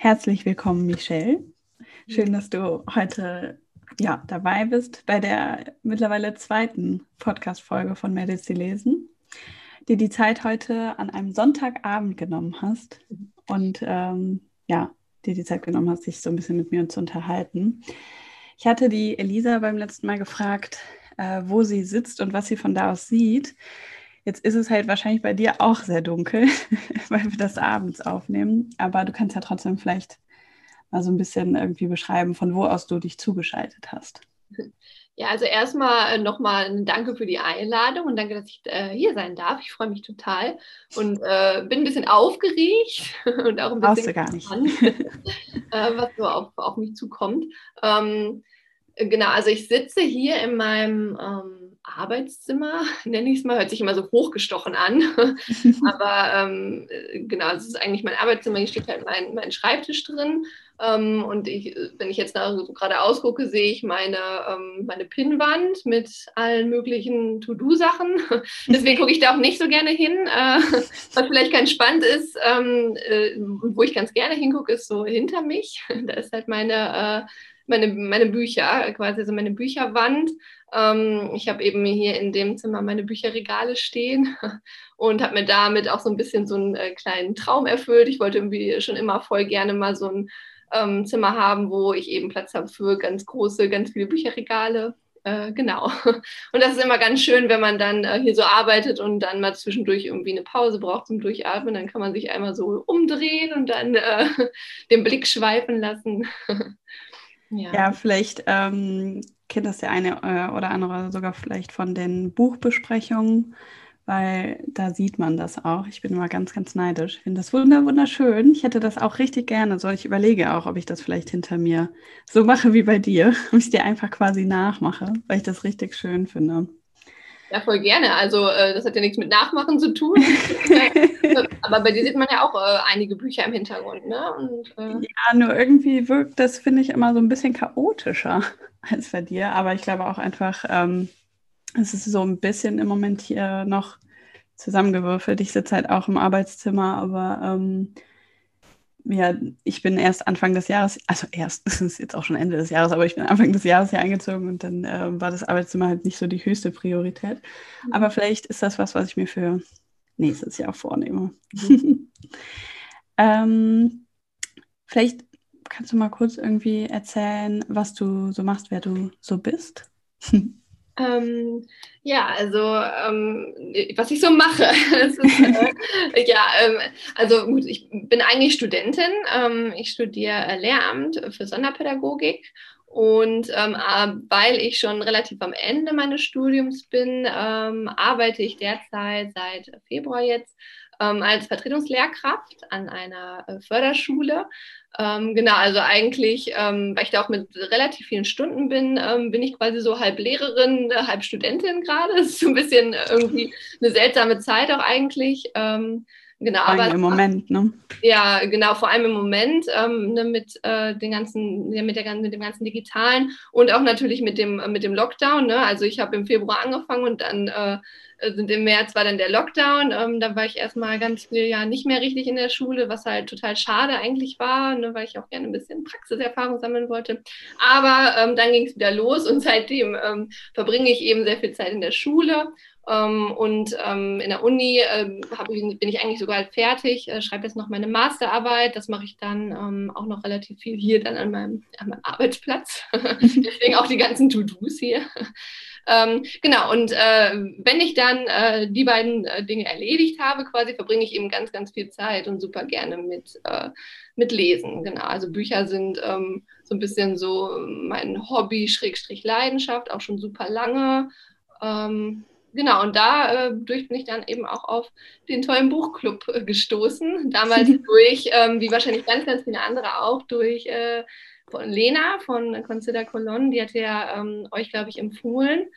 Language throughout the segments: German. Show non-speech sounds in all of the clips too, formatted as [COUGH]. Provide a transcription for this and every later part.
Herzlich willkommen, Michelle. Schön, dass du heute ja, dabei bist bei der mittlerweile zweiten Podcast-Folge von die lesen, die die Zeit heute an einem Sonntagabend genommen hast und ähm, ja, dir die Zeit genommen hast, sich so ein bisschen mit mir zu unterhalten. Ich hatte die Elisa beim letzten Mal gefragt, äh, wo sie sitzt und was sie von da aus sieht. Jetzt ist es halt wahrscheinlich bei dir auch sehr dunkel, [LAUGHS] weil wir das abends aufnehmen. Aber du kannst ja trotzdem vielleicht mal so ein bisschen irgendwie beschreiben, von wo aus du dich zugeschaltet hast. Ja, also erstmal äh, nochmal ein Danke für die Einladung und danke, dass ich äh, hier sein darf. Ich freue mich total und äh, bin ein bisschen aufgeregt [LAUGHS] und auch ein bisschen du [LAUGHS] äh, was so auf, auf mich zukommt. Ähm, genau, also ich sitze hier in meinem ähm, Arbeitszimmer, [LAUGHS] nenne ich es mal, hört sich immer so hochgestochen an. [LAUGHS] Aber ähm, äh, genau, es ist eigentlich mein Arbeitszimmer, hier steht halt mein, mein Schreibtisch drin. Ähm, und ich, wenn ich jetzt so gerade ausgucke, sehe ich meine, ähm, meine Pinnwand mit allen möglichen To-Do-Sachen. [LAUGHS] Deswegen gucke ich da auch nicht so gerne hin. Äh, was vielleicht ganz spannend ist, ähm, äh, wo ich ganz gerne hingucke, ist so hinter mich. Da ist halt meine, äh, meine, meine Bücher, quasi so meine Bücherwand. Ähm, ich habe eben hier in dem Zimmer meine Bücherregale stehen [LAUGHS] und habe mir damit auch so ein bisschen so einen äh, kleinen Traum erfüllt. Ich wollte irgendwie schon immer voll gerne mal so ein ähm, Zimmer haben, wo ich eben Platz habe für ganz große, ganz viele Bücherregale. Äh, genau. [LAUGHS] Und das ist immer ganz schön, wenn man dann äh, hier so arbeitet und dann mal zwischendurch irgendwie eine Pause braucht zum Durchatmen. Dann kann man sich einmal so umdrehen und dann äh, [LAUGHS] den Blick schweifen lassen. Ja. ja. vielleicht ähm, kennt das der eine äh, oder andere sogar vielleicht von den Buchbesprechungen weil da sieht man das auch. Ich bin immer ganz, ganz neidisch. Ich finde das wunderschön. Ich hätte das auch richtig gerne. So, ich überlege auch, ob ich das vielleicht hinter mir so mache wie bei dir, [LAUGHS] ob ich dir einfach quasi nachmache, weil ich das richtig schön finde. Ja, voll gerne. Also äh, das hat ja nichts mit Nachmachen zu tun. [LAUGHS] Aber bei dir sieht man ja auch äh, einige Bücher im Hintergrund, ne? Und, äh ja, nur irgendwie wirkt das, finde ich, immer so ein bisschen chaotischer [LAUGHS] als bei dir. Aber ich glaube auch einfach, ähm, es ist so ein bisschen im Moment hier noch zusammengewürfelt. Ich sitze halt auch im Arbeitszimmer, aber ähm, ja, ich bin erst Anfang des Jahres, also erst, [LAUGHS] das ist jetzt auch schon Ende des Jahres, aber ich bin Anfang des Jahres hier eingezogen und dann äh, war das Arbeitszimmer halt nicht so die höchste Priorität. Mhm. Aber vielleicht ist das was, was ich mir für nächstes Jahr vornehme. Mhm. [LAUGHS] ähm, vielleicht kannst du mal kurz irgendwie erzählen, was du so machst, wer du so bist. [LAUGHS] Ähm, ja, also ähm, was ich so mache. [LAUGHS] ist, äh, ja, ähm, also gut, ich bin eigentlich Studentin. Ähm, ich studiere Lehramt für Sonderpädagogik. Und ähm, äh, weil ich schon relativ am Ende meines Studiums bin, ähm, arbeite ich derzeit seit Februar jetzt als Vertretungslehrkraft an einer äh, Förderschule ähm, genau, also eigentlich, ähm, weil ich da auch mit relativ vielen Stunden bin, ähm, bin ich quasi so halb Lehrerin, äh, halb Studentin gerade. Das [LAUGHS] ist so ein bisschen irgendwie eine seltsame Zeit auch eigentlich. Genau, aber im Moment, ne? Ja, genau, vor allem im Moment ähm, ne, mit äh, den ganzen, ja, mit, der, mit dem ganzen Digitalen und auch natürlich mit dem, mit dem Lockdown. Ne? Also ich habe im Februar angefangen und dann äh, äh, sind im März war dann der Lockdown. Ähm, da war ich erstmal ganz viele Jahre nicht mehr richtig in der Schule, was halt total schade eigentlich war, ne, weil ich auch gerne ein bisschen Praxiserfahrung sammeln wollte. Aber ähm, dann ging es wieder los und [LAUGHS] seitdem ähm, verbringe ich eben sehr viel Zeit in der Schule. Ähm, und ähm, in der Uni ähm, bin ich eigentlich sogar fertig, äh, schreibe jetzt noch meine Masterarbeit. Das mache ich dann auch noch relativ viel hier dann an meinem, an meinem Arbeitsplatz. [LAUGHS] Deswegen auch die ganzen To-Dos hier. Genau, und äh, wenn ich dann äh, die beiden Dinge erledigt habe, quasi verbringe ich eben ganz, ganz viel Zeit und super gerne mit, mit Lesen. Genau, also Bücher sind so ein bisschen so mein Hobby, Schrägstrich Leidenschaft, auch schon super lange. Genau, und dadurch äh, bin ich dann eben auch auf den tollen Buchclub äh, gestoßen. Damals [LAUGHS] durch, ähm, wie wahrscheinlich ganz, ganz viele andere auch, durch äh, von Lena von Consider Cologne. Die hat ja ähm, euch, glaube ich, empfohlen.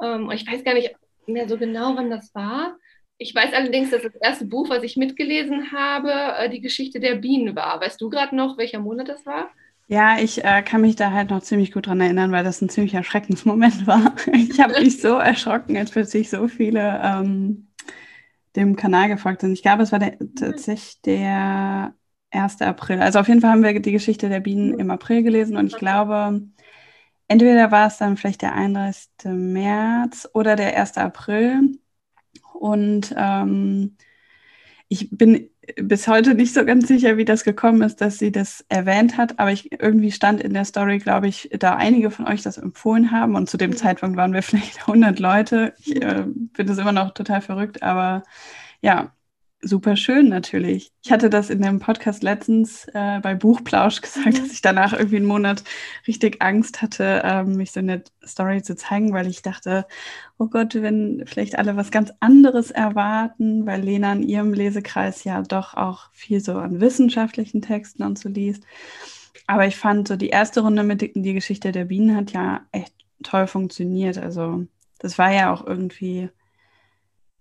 Ähm, und ich weiß gar nicht mehr so genau, wann das war. Ich weiß allerdings, dass das erste Buch, was ich mitgelesen habe, äh, die Geschichte der Bienen war. Weißt du gerade noch, welcher Monat das war? Ja, ich äh, kann mich da halt noch ziemlich gut dran erinnern, weil das ein ziemlich Erschreckensmoment [LAUGHS] war. Ich habe mich so erschrocken, als plötzlich so viele ähm, dem Kanal gefolgt sind. Ich glaube, es war der, tatsächlich der 1. April. Also auf jeden Fall haben wir die Geschichte der Bienen im April gelesen und ich glaube, entweder war es dann vielleicht der 31. März oder der 1. April. Und ähm, ich bin bis heute nicht so ganz sicher, wie das gekommen ist, dass sie das erwähnt hat, aber ich irgendwie stand in der Story, glaube ich, da einige von euch das empfohlen haben und zu dem mhm. Zeitpunkt waren wir [LAUGHS] vielleicht 100 Leute. Ich äh, finde es immer noch total verrückt, aber ja, super schön natürlich. Ich hatte das in dem Podcast letztens äh, bei Buchplausch [LAUGHS] gesagt, mhm. dass ich danach irgendwie einen Monat richtig Angst hatte, ähm, mich so in der Story zu zeigen, weil ich dachte, oh Gott, wenn vielleicht alle was ganz anderes erwarten, weil Lena in ihrem Lesekreis ja doch auch viel so an wissenschaftlichen Texten und so liest. Aber ich fand so die erste Runde mit die Geschichte der Bienen hat ja echt toll funktioniert. Also das war ja auch irgendwie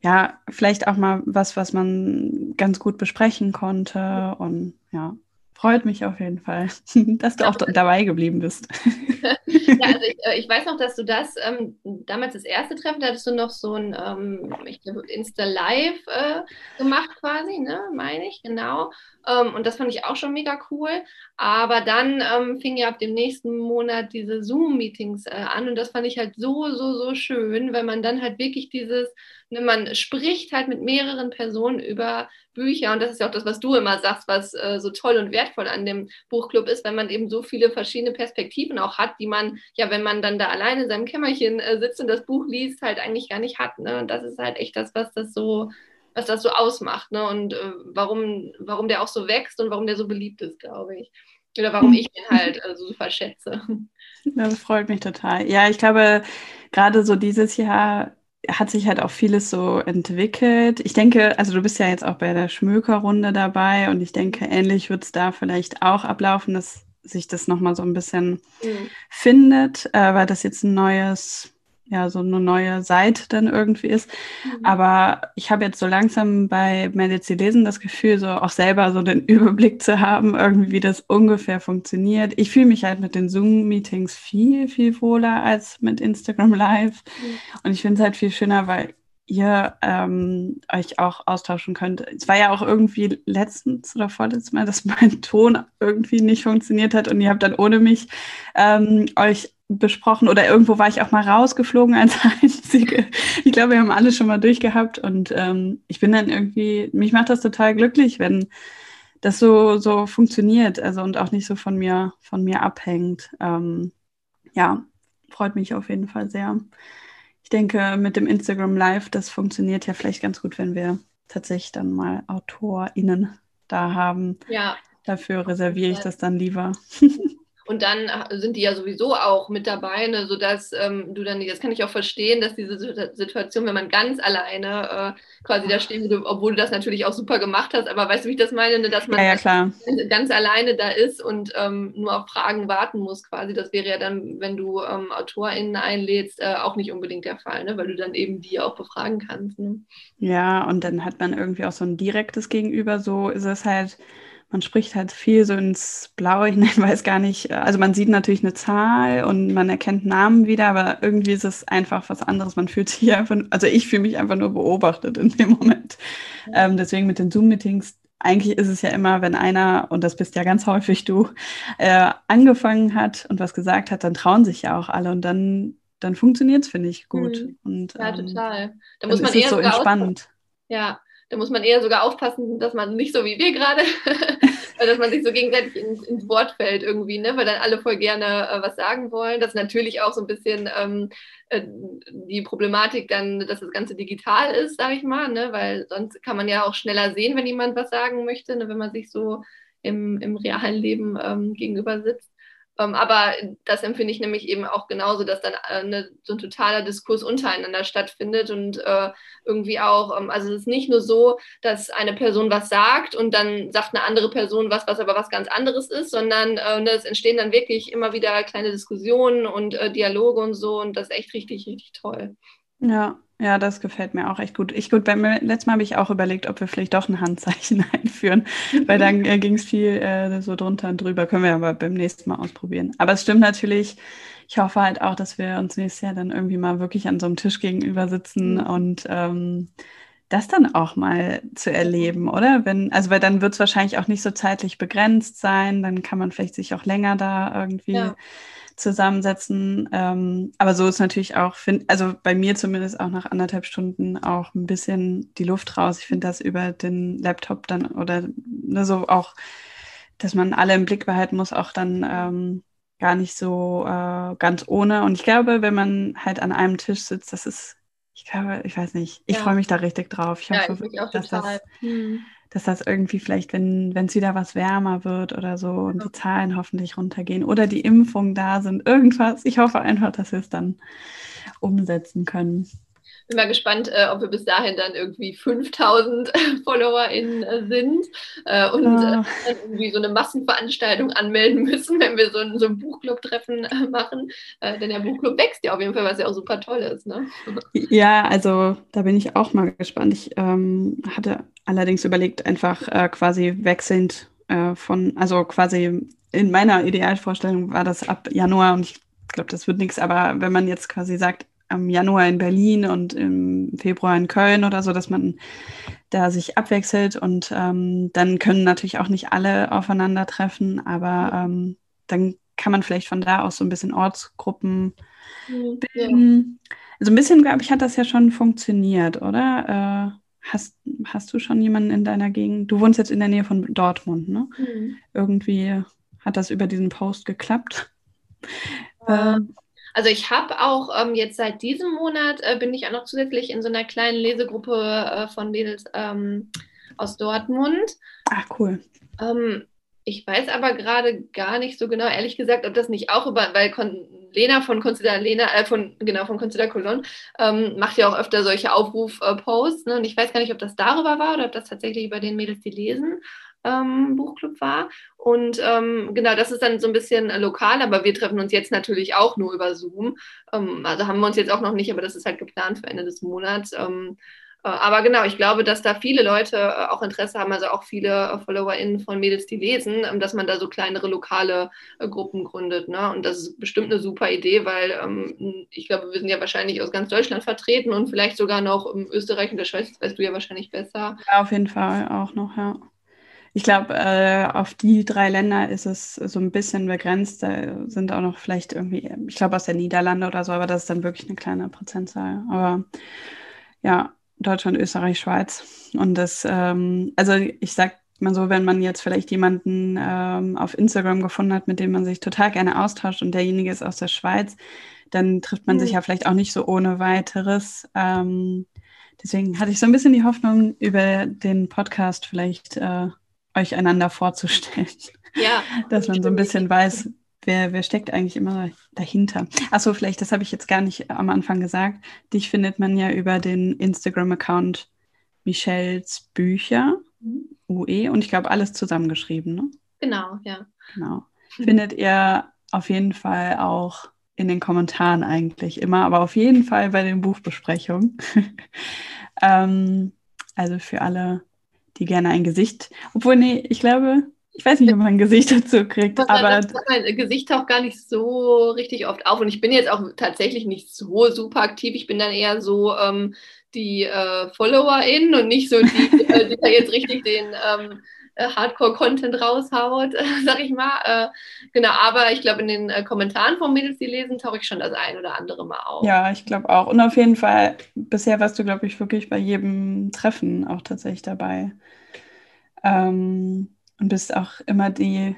ja, vielleicht auch mal was, was man ganz gut besprechen konnte. Und ja, freut mich auf jeden Fall, [LAUGHS] dass du auch dabei geblieben bist. [LAUGHS] [LAUGHS] ja, also ich, äh, ich, weiß noch, dass du das ähm, damals das erste Treffen, da hattest du noch so ein, ähm, ich glaube, Insta-Live äh, gemacht quasi, ne, meine ich, genau. Ähm, und das fand ich auch schon mega cool. Aber dann ähm, fing ja ab dem nächsten Monat diese Zoom-Meetings äh, an und das fand ich halt so, so, so schön, weil man dann halt wirklich dieses Ne, man spricht halt mit mehreren Personen über Bücher und das ist ja auch das, was du immer sagst, was äh, so toll und wertvoll an dem Buchclub ist, wenn man eben so viele verschiedene Perspektiven auch hat, die man ja, wenn man dann da alleine in seinem Kämmerchen äh, sitzt und das Buch liest, halt eigentlich gar nicht hat. Ne? Und das ist halt echt das, was das so was das so ausmacht ne? und äh, warum, warum der auch so wächst und warum der so beliebt ist, glaube ich. Oder warum ich den halt äh, so super schätze. [LAUGHS] Das freut mich total. Ja, ich glaube, gerade so dieses Jahr hat sich halt auch vieles so entwickelt. Ich denke, also du bist ja jetzt auch bei der Schmökerrunde dabei und ich denke, ähnlich wird es da vielleicht auch ablaufen, dass sich das nochmal so ein bisschen mhm. findet, äh, weil das jetzt ein neues ja so eine neue Seite dann irgendwie ist. Mhm. Aber ich habe jetzt so langsam bei Medici Lesen das Gefühl, so auch selber so den [LAUGHS] Überblick zu haben, irgendwie wie das ungefähr funktioniert. Ich fühle mich halt mit den Zoom-Meetings viel, viel wohler als mit Instagram Live. Mhm. Und ich finde es halt viel schöner, weil ihr ähm, euch auch austauschen könnt. Es war ja auch irgendwie letztens oder vorletztes Mal, dass [LAUGHS] mein Ton irgendwie nicht funktioniert hat und ihr habt dann ohne mich ähm, euch besprochen oder irgendwo war ich auch mal rausgeflogen als [LAUGHS] Einzige. Ich glaube, wir haben alle schon mal durchgehabt und ähm, ich bin dann irgendwie, mich macht das total glücklich, wenn das so, so funktioniert, also und auch nicht so von mir, von mir abhängt. Ähm, ja, freut mich auf jeden Fall sehr. Ich denke, mit dem Instagram Live, das funktioniert ja vielleicht ganz gut, wenn wir tatsächlich dann mal AutorInnen da haben. Ja. Dafür reserviere ich das dann lieber. [LAUGHS] Und dann sind die ja sowieso auch mit dabei, ne, sodass ähm, du dann, das kann ich auch verstehen, dass diese Situation, wenn man ganz alleine äh, quasi da stehen würde, obwohl du das natürlich auch super gemacht hast, aber weißt du, wie ich das meine, ne, dass man ja, ja, ganz alleine da ist und ähm, nur auf Fragen warten muss quasi. Das wäre ja dann, wenn du ähm, AutorInnen einlädst, äh, auch nicht unbedingt der Fall, ne, weil du dann eben die auch befragen kannst. Ne? Ja, und dann hat man irgendwie auch so ein direktes Gegenüber, so ist es halt man spricht halt viel so ins Blaue hinein, [LAUGHS] weiß gar nicht, also man sieht natürlich eine Zahl und man erkennt Namen wieder, aber irgendwie ist es einfach was anderes. Man fühlt sich [LAUGHS] einfach, also ich fühle mich einfach nur beobachtet in dem Moment. Ähm, deswegen mit den Zoom-Meetings, eigentlich ist es ja immer, wenn einer, und das bist ja ganz häufig du, äh, angefangen hat und was gesagt hat, dann trauen sich ja auch alle und dann, dann funktioniert es, finde ich, gut. Mhm. Und, ja, ähm, total. Da muss man eher so entspannt. Ja, da muss man eher sogar aufpassen, dass man nicht so wie wir gerade, [LAUGHS] dass man sich so gegenseitig ins, ins, Wort fällt irgendwie, ne? weil dann alle voll gerne äh, was sagen wollen. Das ist natürlich auch so ein bisschen ähm, äh, die Problematik dann, dass das Ganze digital ist, sage ich mal, ne? weil sonst kann man ja auch schneller sehen, wenn jemand was sagen möchte, ne? wenn man sich so im, im realen Leben ähm, gegenüber sitzt. Ähm, aber das empfinde ich nämlich eben auch genauso, dass dann äh, ne, so ein totaler Diskurs untereinander stattfindet und äh, irgendwie auch, ähm, also es ist nicht nur so, dass eine Person was sagt und dann sagt eine andere Person was, was aber was ganz anderes ist, sondern äh, ne, es entstehen dann wirklich immer wieder kleine Diskussionen und äh, Dialoge und so und das ist echt richtig, richtig toll. Ja, ja, das gefällt mir auch echt gut. Ich gut, beim letzten Mal habe ich auch überlegt, ob wir vielleicht doch ein Handzeichen [LAUGHS] einführen, weil dann äh, ging es viel äh, so drunter und drüber. Können wir aber beim nächsten Mal ausprobieren. Aber es stimmt natürlich. Ich hoffe halt auch, dass wir uns nächstes Jahr dann irgendwie mal wirklich an so einem Tisch gegenüber sitzen mhm. und ähm, das dann auch mal zu erleben, oder? Wenn, also weil dann wird es wahrscheinlich auch nicht so zeitlich begrenzt sein, dann kann man vielleicht sich auch länger da irgendwie ja zusammensetzen. Ähm, aber so ist natürlich auch, find, also bei mir zumindest auch nach anderthalb Stunden auch ein bisschen die Luft raus. Ich finde das über den Laptop dann oder ne, so auch, dass man alle im Blick behalten muss, auch dann ähm, gar nicht so äh, ganz ohne. Und ich glaube, wenn man halt an einem Tisch sitzt, das ist, ich glaube, ich weiß nicht, ich ja. freue mich da richtig drauf. Ich hoffe, ja, ich dass total. das. Hm dass das irgendwie vielleicht, wenn es wieder was wärmer wird oder so und die Zahlen hoffentlich runtergehen oder die Impfungen da sind, irgendwas. Ich hoffe einfach, dass wir es dann umsetzen können bin mal gespannt, äh, ob wir bis dahin dann irgendwie 5000 FollowerInnen äh, sind äh, und ah. dann irgendwie so eine Massenveranstaltung anmelden müssen, wenn wir so ein, so ein Buchclub-Treffen äh, machen. Äh, denn der Buchclub wächst ja auf jeden Fall, was ja auch super toll ist. Ne? Ja, also da bin ich auch mal gespannt. Ich ähm, hatte allerdings überlegt, einfach äh, quasi wechselnd von, also quasi in meiner Idealvorstellung war das ab Januar und ich glaube, das wird nichts, aber wenn man jetzt quasi sagt, am Januar in Berlin und im Februar in Köln oder so, dass man da sich abwechselt und ähm, dann können natürlich auch nicht alle aufeinandertreffen, aber ähm, dann kann man vielleicht von da aus so ein bisschen Ortsgruppen mhm, bilden. Ja. Also ein bisschen, glaube ich, hat das ja schon funktioniert, oder? Äh, hast, hast du schon jemanden in deiner Gegend? Du wohnst jetzt in der Nähe von Dortmund, ne? Mhm. Irgendwie hat das über diesen Post geklappt. Ja. Äh, also ich habe auch ähm, jetzt seit diesem Monat äh, bin ich auch noch zusätzlich in so einer kleinen Lesegruppe äh, von Mädels ähm, aus Dortmund. Ach cool. Ähm, ich weiß aber gerade gar nicht so genau, ehrlich gesagt, ob das nicht auch über, weil Kon Lena von Consider Lena, äh, von, genau, von Consider Cologne, ähm, macht ja auch öfter solche Aufruf-Posts. Ne? Und ich weiß gar nicht, ob das darüber war oder ob das tatsächlich über den Mädels, die lesen ähm, Buchclub war. Und ähm, genau, das ist dann so ein bisschen lokal, aber wir treffen uns jetzt natürlich auch nur über Zoom. Ähm, also haben wir uns jetzt auch noch nicht, aber das ist halt geplant für Ende des Monats. Ähm, äh, aber genau, ich glaube, dass da viele Leute äh, auch Interesse haben, also auch viele äh, FollowerInnen von Mädels, die lesen, ähm, dass man da so kleinere lokale Gruppen gründet. Ne? Und das ist bestimmt eine super Idee, weil ähm, ich glaube, wir sind ja wahrscheinlich aus ganz Deutschland vertreten und vielleicht sogar noch in Österreich und der Schweiz, das weißt du ja wahrscheinlich besser. Ja, auf jeden Fall auch noch, ja. Ich glaube, äh, auf die drei Länder ist es so ein bisschen begrenzt. Da sind auch noch vielleicht irgendwie, ich glaube, aus der Niederlande oder so, aber das ist dann wirklich eine kleine Prozentzahl. Aber ja, Deutschland, Österreich, Schweiz. Und das, ähm, also ich sag mal so, wenn man jetzt vielleicht jemanden ähm, auf Instagram gefunden hat, mit dem man sich total gerne austauscht und derjenige ist aus der Schweiz, dann trifft man mhm. sich ja vielleicht auch nicht so ohne weiteres. Ähm, deswegen hatte ich so ein bisschen die Hoffnung, über den Podcast vielleicht äh, euch einander vorzustellen. Ja. Dass man so ein bisschen weiß, wer, wer steckt eigentlich immer dahinter. Achso, vielleicht, das habe ich jetzt gar nicht am Anfang gesagt. Dich findet man ja über den Instagram-Account Michelles Bücher. UE, und ich glaube, alles zusammengeschrieben, ne? Genau, ja. Genau. Findet ihr auf jeden Fall auch in den Kommentaren eigentlich immer, aber auf jeden Fall bei den Buchbesprechungen. [LAUGHS] ähm, also für alle die gerne ein Gesicht, obwohl, nee, ich glaube, ich weiß nicht, ob man ein Gesicht dazu kriegt, das aber. mein Gesicht taucht gar nicht so richtig oft auf. Und ich bin jetzt auch tatsächlich nicht so super aktiv. Ich bin dann eher so ähm, die äh, FollowerInnen und nicht so die, [LAUGHS] äh, die da jetzt richtig den ähm, äh, Hardcore-Content raushaut, [LAUGHS] sag ich mal. Äh, genau, aber ich glaube, in den äh, Kommentaren von Mädels, die lesen, tauche ich schon das ein oder andere Mal auf. Ja, ich glaube auch. Und auf jeden Fall, bisher warst du, glaube ich, wirklich bei jedem Treffen auch tatsächlich dabei. Ähm, und bist auch immer die,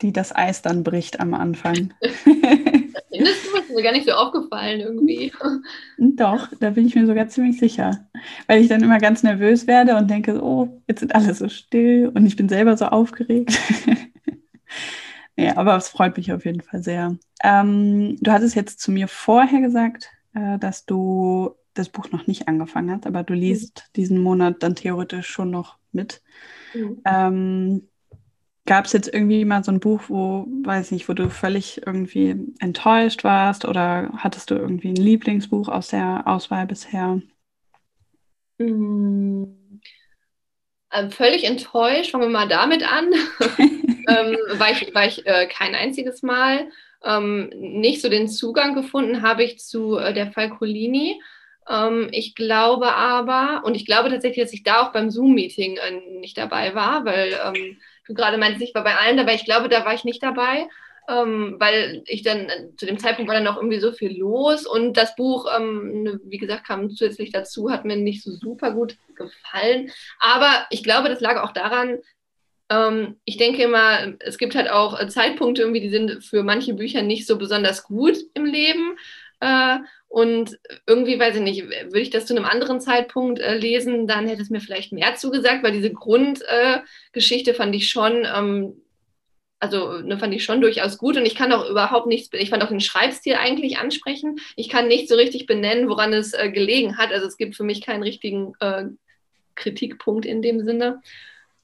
die das Eis dann bricht am Anfang. [LAUGHS] [LAUGHS] [LAUGHS] Du? Ist mir gar nicht so aufgefallen irgendwie. [LAUGHS] Doch, da bin ich mir sogar ziemlich sicher. Weil ich dann immer ganz nervös werde und denke, oh, jetzt sind alle so still und ich bin selber so aufgeregt. [LAUGHS] Ja, aber es freut mich auf jeden Fall sehr. Ähm, du hattest jetzt zu mir vorher gesagt, äh, dass du das Buch noch nicht angefangen hast, aber du mhm. liest mhm. diesen Monat dann theoretisch schon noch mit. Mhm. Ähm, Gab es jetzt irgendwie mal so ein Buch, wo, weiß nicht, wo du völlig irgendwie enttäuscht warst oder hattest du irgendwie ein Lieblingsbuch aus der Auswahl bisher? Mhm. Ähm, völlig enttäuscht, fangen wir mal damit an, [LAUGHS] ähm, weil ich, weil ich äh, kein einziges Mal ähm, nicht so den Zugang gefunden habe ich zu äh, der Falcolini. Ähm, ich glaube aber, und ich glaube tatsächlich, dass ich da auch beim Zoom-Meeting äh, nicht dabei war, weil ähm, du gerade meinst, ich war bei allen dabei. Ich glaube, da war ich nicht dabei. Ähm, weil ich dann zu dem Zeitpunkt war dann noch irgendwie so viel los und das Buch, ähm, ne, wie gesagt, kam zusätzlich dazu, hat mir nicht so super gut gefallen. Aber ich glaube, das lag auch daran, ähm, ich denke immer, es gibt halt auch Zeitpunkte irgendwie, die sind für manche Bücher nicht so besonders gut im Leben. Äh, und irgendwie, weiß ich nicht, würde ich das zu einem anderen Zeitpunkt äh, lesen, dann hätte es mir vielleicht mehr zugesagt, weil diese Grundgeschichte äh, fand ich schon, ähm, also ne, fand ich schon durchaus gut und ich kann auch überhaupt nichts, ich fand auch den Schreibstil eigentlich ansprechen. Ich kann nicht so richtig benennen, woran es äh, gelegen hat. Also es gibt für mich keinen richtigen äh, Kritikpunkt in dem Sinne.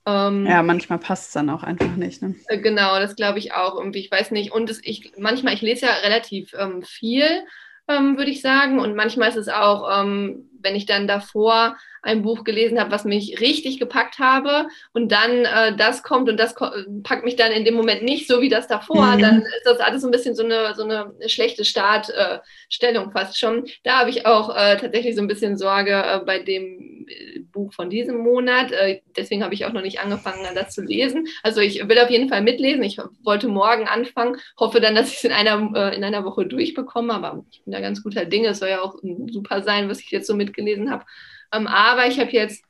Ähm, ja, manchmal passt es dann auch einfach nicht. Ne? Äh, genau, das glaube ich auch irgendwie. Ich weiß nicht. Und es, ich, manchmal, ich lese ja relativ ähm, viel, ähm, würde ich sagen. Und manchmal ist es auch, ähm, wenn ich dann davor ein Buch gelesen habe, was mich richtig gepackt habe und dann äh, das kommt und das ko packt mich dann in dem Moment nicht so wie das davor, mhm. dann ist das alles so ein bisschen so eine, so eine schlechte Startstellung äh, fast schon. Da habe ich auch äh, tatsächlich so ein bisschen Sorge äh, bei dem äh, Buch von diesem Monat. Äh, deswegen habe ich auch noch nicht angefangen, das zu lesen. Also ich will auf jeden Fall mitlesen. Ich wollte morgen anfangen, hoffe dann, dass ich es in einer, in einer Woche durchbekomme, aber ich bin da ganz guter Dinge. Es soll ja auch super sein, was ich jetzt so mitgelesen habe. Ähm, aber ich habe jetzt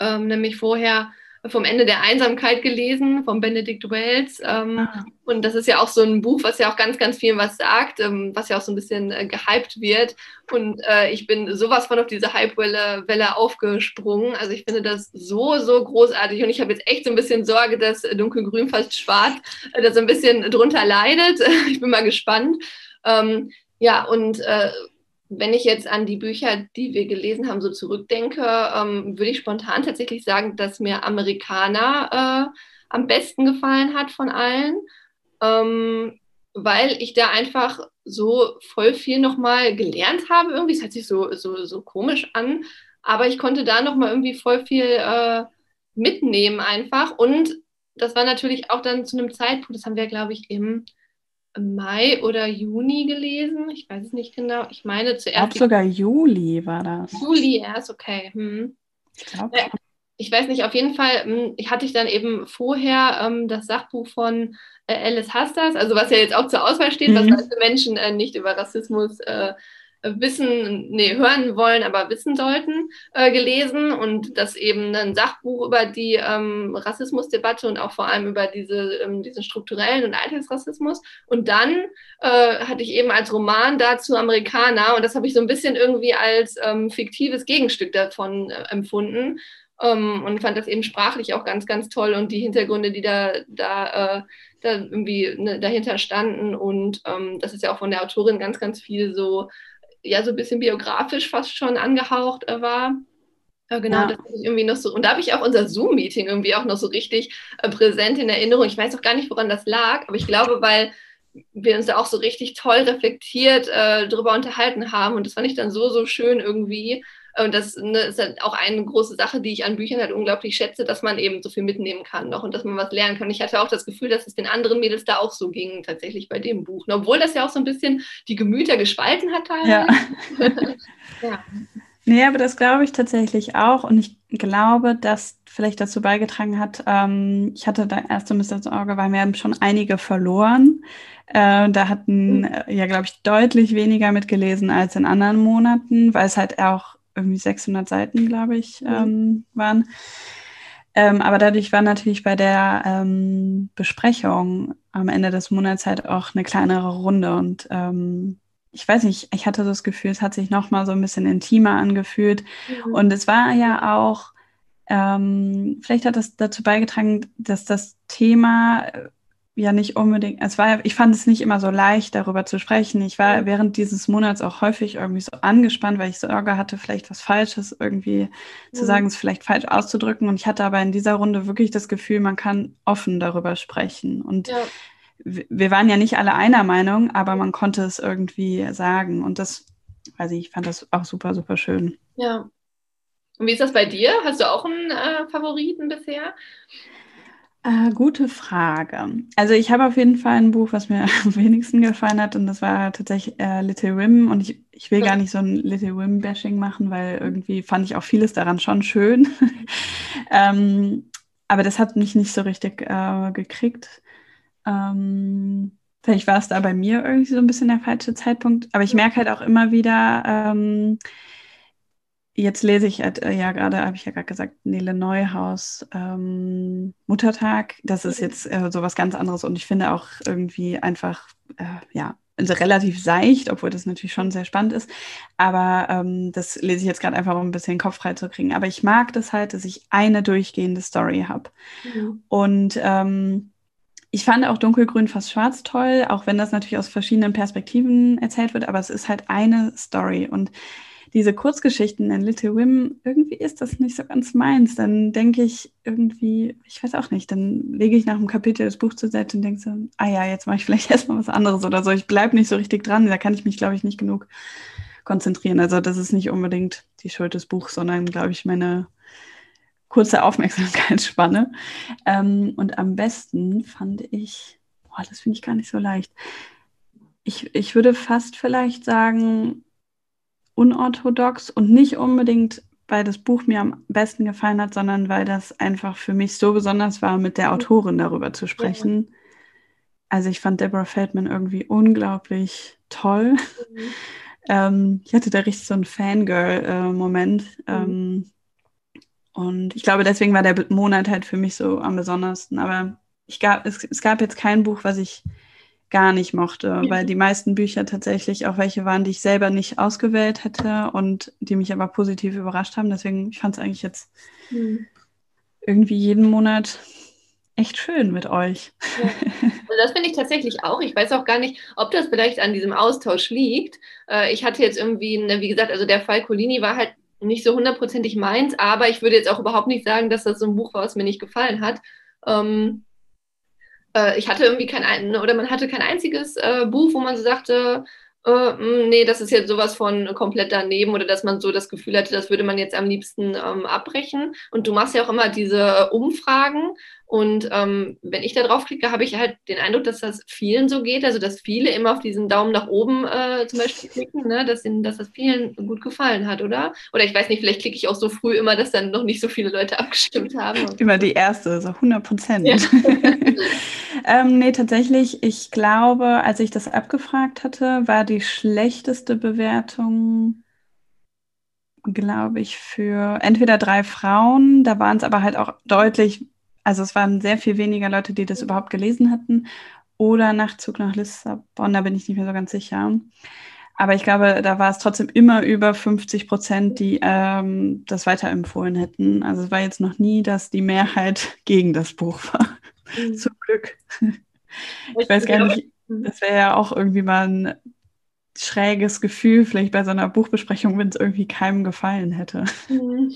ähm, nämlich vorher vom Ende der Einsamkeit gelesen, von Benedict Wells. Ähm, ah. Und das ist ja auch so ein Buch, was ja auch ganz, ganz viel was sagt, ähm, was ja auch so ein bisschen äh, gehypt wird. Und äh, ich bin sowas von auf diese Hype-Welle Welle aufgesprungen. Also ich finde das so, so großartig. Und ich habe jetzt echt so ein bisschen Sorge, dass Dunkelgrün fast schwarz äh, da so ein bisschen drunter leidet. [LAUGHS] ich bin mal gespannt. Ähm, ja, und äh, wenn ich jetzt an die Bücher, die wir gelesen haben, so zurückdenke, ähm, würde ich spontan tatsächlich sagen, dass mir Amerikaner äh, am besten gefallen hat von allen, ähm, weil ich da einfach so voll viel nochmal gelernt habe. Irgendwie, es hört sich so, so, so komisch an, aber ich konnte da nochmal irgendwie voll viel äh, mitnehmen einfach. Und das war natürlich auch dann zu einem Zeitpunkt, das haben wir, glaube ich, im Mai oder Juni gelesen. Ich weiß es nicht genau. Ich meine zuerst. Ich glaube sogar Juli war das. Juli erst, okay. Hm. Ich glaube. Äh, ich weiß nicht, auf jeden Fall hm, ich hatte ich dann eben vorher ähm, das Sachbuch von äh, Alice Hastas, also was ja jetzt auch zur Auswahl steht, mhm. was meiste Menschen äh, nicht über Rassismus äh, wissen, nee, hören wollen, aber wissen sollten, äh, gelesen und das eben ein Sachbuch über die ähm, Rassismusdebatte und auch vor allem über diese, ähm, diesen strukturellen und Alltagsrassismus. Und dann äh, hatte ich eben als Roman dazu Amerikaner und das habe ich so ein bisschen irgendwie als ähm, fiktives Gegenstück davon äh, empfunden. Ähm, und fand das eben sprachlich auch ganz, ganz toll und die Hintergründe, die da, da, äh, da irgendwie ne, dahinter standen. Und ähm, das ist ja auch von der Autorin ganz, ganz viel so ja so ein bisschen biografisch fast schon angehaucht äh, war. Ja, genau, ja. das ist irgendwie noch so. Und da habe ich auch unser Zoom-Meeting irgendwie auch noch so richtig äh, präsent in Erinnerung. Ich weiß auch gar nicht, woran das lag, aber ich glaube, weil wir uns da auch so richtig toll reflektiert äh, darüber unterhalten haben. Und das fand ich dann so, so schön irgendwie. Und das ne, ist halt auch eine große Sache, die ich an Büchern halt unglaublich schätze, dass man eben so viel mitnehmen kann noch und dass man was lernen kann. Ich hatte auch das Gefühl, dass es den anderen Mädels da auch so ging, tatsächlich bei dem Buch. Und obwohl das ja auch so ein bisschen die Gemüter gespalten hat teilweise. Ja. [LAUGHS] ja. Nee, aber das glaube ich tatsächlich auch. Und ich glaube, dass vielleicht dazu beigetragen hat, ähm, ich hatte da erst so ein bisschen Sorge, weil wir haben schon einige verloren. Äh, da hatten mhm. äh, ja, glaube ich, deutlich weniger mitgelesen als in anderen Monaten, weil es halt auch irgendwie 600 Seiten, glaube ich, mhm. ähm, waren. Ähm, aber dadurch war natürlich bei der ähm, Besprechung am Ende des Monats halt auch eine kleinere Runde und ähm, ich weiß nicht, ich hatte so das Gefühl, es hat sich noch mal so ein bisschen intimer angefühlt mhm. und es war ja auch, ähm, vielleicht hat das dazu beigetragen, dass das Thema ja nicht unbedingt, es war, ich fand es nicht immer so leicht, darüber zu sprechen. Ich war während dieses Monats auch häufig irgendwie so angespannt, weil ich Sorge hatte, vielleicht was Falsches irgendwie zu sagen, es vielleicht falsch auszudrücken. Und ich hatte aber in dieser Runde wirklich das Gefühl, man kann offen darüber sprechen. Und ja. wir waren ja nicht alle einer Meinung, aber man konnte es irgendwie sagen. Und das, also ich fand das auch super, super schön. Ja. Und wie ist das bei dir? Hast du auch einen äh, Favoriten bisher? Äh, gute Frage. Also ich habe auf jeden Fall ein Buch, was mir [LAUGHS] am wenigsten gefallen hat und das war tatsächlich äh, Little Women und ich, ich will gar nicht so ein Little Women-Bashing machen, weil irgendwie fand ich auch vieles daran schon schön. [LAUGHS] ähm, aber das hat mich nicht so richtig äh, gekriegt. Ähm, vielleicht war es da bei mir irgendwie so ein bisschen der falsche Zeitpunkt, aber ich merke halt auch immer wieder, ähm, Jetzt lese ich äh, ja gerade, habe ich ja gerade gesagt, Nele Neuhaus ähm, Muttertag. Das ist jetzt äh, so was ganz anderes und ich finde auch irgendwie einfach, äh, ja, also relativ seicht, obwohl das natürlich schon sehr spannend ist. Aber ähm, das lese ich jetzt gerade einfach, um ein bisschen Kopf frei zu kriegen. Aber ich mag das halt, dass ich eine durchgehende Story habe. Mhm. Und ähm, ich fand auch Dunkelgrün fast schwarz toll, auch wenn das natürlich aus verschiedenen Perspektiven erzählt wird, aber es ist halt eine Story. Und diese Kurzgeschichten in Little Women, irgendwie ist das nicht so ganz meins. Dann denke ich irgendwie, ich weiß auch nicht, dann lege ich nach einem Kapitel das Buch zur Seite und denke so, ah ja, jetzt mache ich vielleicht [LAUGHS] erstmal was anderes oder so. Ich bleibe nicht so richtig dran, da kann ich mich, glaube ich, nicht genug konzentrieren. Also das ist nicht unbedingt die Schuld des Buchs, sondern, glaube ich, meine kurze Aufmerksamkeitsspanne. Ähm, und am besten fand ich, boah, das finde ich gar nicht so leicht. Ich, ich würde fast vielleicht sagen, unorthodox und nicht unbedingt, weil das Buch mir am besten gefallen hat, sondern weil das einfach für mich so besonders war, mit der Autorin darüber zu sprechen. Ja. Also ich fand Deborah Feldman irgendwie unglaublich toll. Mhm. ähm, ich hatte da richtig so einen Fangirl-Moment. Äh, mhm. ähm, und ich glaube, deswegen war der Monat halt für mich so am besondersten. Aber ich gab, es, es gab jetzt kein Buch, was ich gar nicht mochte, weil die meisten Bücher tatsächlich auch welche waren, die ich selber nicht ausgewählt hätte und die mich aber positiv überrascht haben. Deswegen, ich fand es eigentlich jetzt mhm. irgendwie jeden Monat echt schön mit euch. Ja. Also das finde ich tatsächlich auch. Ich weiß auch gar nicht, ob das vielleicht an diesem Austausch liegt. Äh, ich hatte jetzt irgendwie, wie gesagt, also der Fall Colini war halt nicht so hundertprozentig meins, aber ich würde jetzt auch überhaupt nicht sagen, dass das so ein Buch war, was mir nicht gefallen hat. Ähm, äh, ich hatte irgendwie kein, oder man hatte kein einziges äh, Buch, wo man so sagte, äh, hm, nee, das ist jetzt sowas von komplett daneben oder dass man so das Gefühl hatte, das würde man jetzt am liebsten ähm, abbrechen. Und du machst ja auch immer diese Umfragen und ähm, wenn ich da drauf klicke, habe ich halt den Eindruck, dass das vielen so geht, also dass viele immer auf diesen Daumen nach oben äh, zum Beispiel klicken, ne? dass, ihnen, dass das vielen gut gefallen hat, oder? Oder ich weiß nicht, vielleicht klicke ich auch so früh immer, dass dann noch nicht so viele Leute [LAUGHS] abgestimmt haben. Immer die erste, so 100 Prozent. Ja. [LAUGHS] ähm, nee, tatsächlich, ich glaube, als ich das abgefragt hatte, war die schlechteste Bewertung glaube ich, für entweder drei Frauen, da waren es aber halt auch deutlich also es waren sehr viel weniger Leute, die das überhaupt gelesen hatten. Oder Nachtzug nach Lissabon, da bin ich nicht mehr so ganz sicher. Aber ich glaube, da war es trotzdem immer über 50 Prozent, die ähm, das weiterempfohlen hätten. Also es war jetzt noch nie, dass die Mehrheit [LAUGHS] gegen das Buch war. Mhm. Zum Glück. Ich weiß gar nicht, das wäre ja auch irgendwie mal ein schräges Gefühl, vielleicht bei so einer Buchbesprechung, wenn es irgendwie keinem gefallen hätte. Mhm.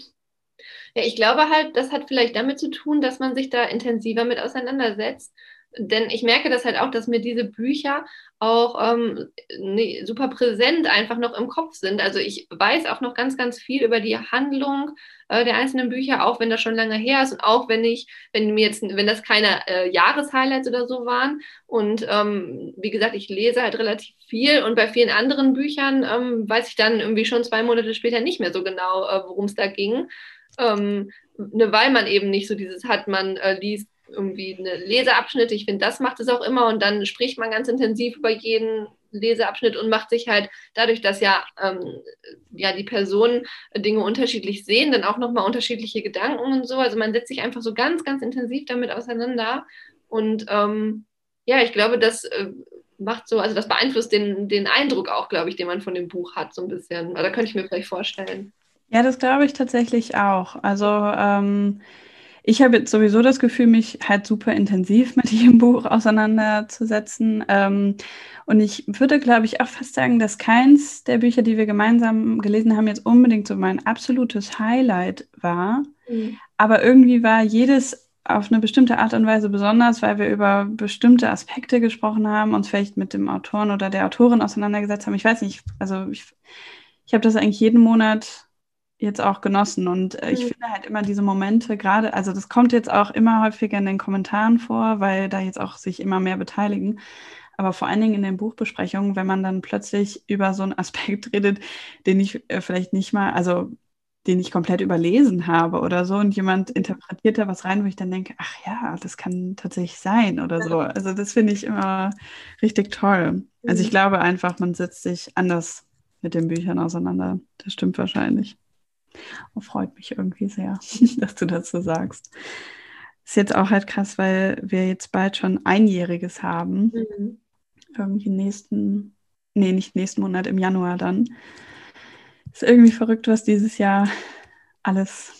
Ja, ich glaube halt, das hat vielleicht damit zu tun, dass man sich da intensiver mit auseinandersetzt. Denn ich merke das halt auch, dass mir diese Bücher auch ähm, nee, super präsent einfach noch im Kopf sind. Also ich weiß auch noch ganz, ganz viel über die Handlung äh, der einzelnen Bücher, auch wenn das schon lange her ist und auch wenn ich, wenn mir jetzt, wenn das keine äh, Jahreshighlights oder so waren. Und ähm, wie gesagt, ich lese halt relativ viel und bei vielen anderen Büchern ähm, weiß ich dann irgendwie schon zwei Monate später nicht mehr so genau, äh, worum es da ging ähm, ne, weil man eben nicht so dieses hat, man äh, liest irgendwie eine Leseabschnitte. Ich finde, das macht es auch immer und dann spricht man ganz intensiv über jeden Leseabschnitt und macht sich halt dadurch, dass ja, ähm, ja die Personen Dinge unterschiedlich sehen, dann auch nochmal unterschiedliche Gedanken und so. Also man setzt sich einfach so ganz, ganz intensiv damit auseinander und ähm, ja, ich glaube, das äh, macht so, also das beeinflusst den, den Eindruck auch, glaube ich, den man von dem Buch hat, so ein bisschen. Da könnte ich mir vielleicht vorstellen. Ja, das glaube ich tatsächlich auch. Also ähm, ich habe jetzt sowieso das Gefühl, mich halt super intensiv mit [LAUGHS] diesem Buch auseinanderzusetzen. Ähm, und ich würde, glaube ich, auch fast sagen, dass keins der Bücher, die wir gemeinsam gelesen haben, jetzt unbedingt so mein absolutes Highlight war. Mhm. Aber irgendwie war jedes auf eine bestimmte Art und Weise besonders, weil wir über bestimmte Aspekte gesprochen haben, uns vielleicht mit dem Autoren oder der Autorin auseinandergesetzt haben. Ich weiß nicht, also ich, ich habe das eigentlich jeden Monat jetzt auch genossen und äh, ich mhm. finde halt immer diese Momente gerade, also das kommt jetzt auch immer häufiger in den Kommentaren vor, weil da jetzt auch sich immer mehr beteiligen. Aber vor allen Dingen in den Buchbesprechungen, wenn man dann plötzlich über so einen [LAUGHS] Aspekt redet, den ich äh, vielleicht nicht mal, also den ich komplett überlesen habe oder so und jemand interpretiert da was rein, wo ich dann denke, ach ja, das kann tatsächlich sein oder so. Also das finde ich immer richtig toll. Also ich mhm. glaube einfach, man setzt sich anders mit den Büchern auseinander. Das stimmt wahrscheinlich. Und oh, freut mich irgendwie sehr, [LAUGHS] dass du dazu sagst. Ist jetzt auch halt krass, weil wir jetzt bald schon einjähriges haben. Mhm. Irgendwie nächsten, nee, nicht nächsten Monat, im Januar dann. Ist irgendwie verrückt, was dieses Jahr alles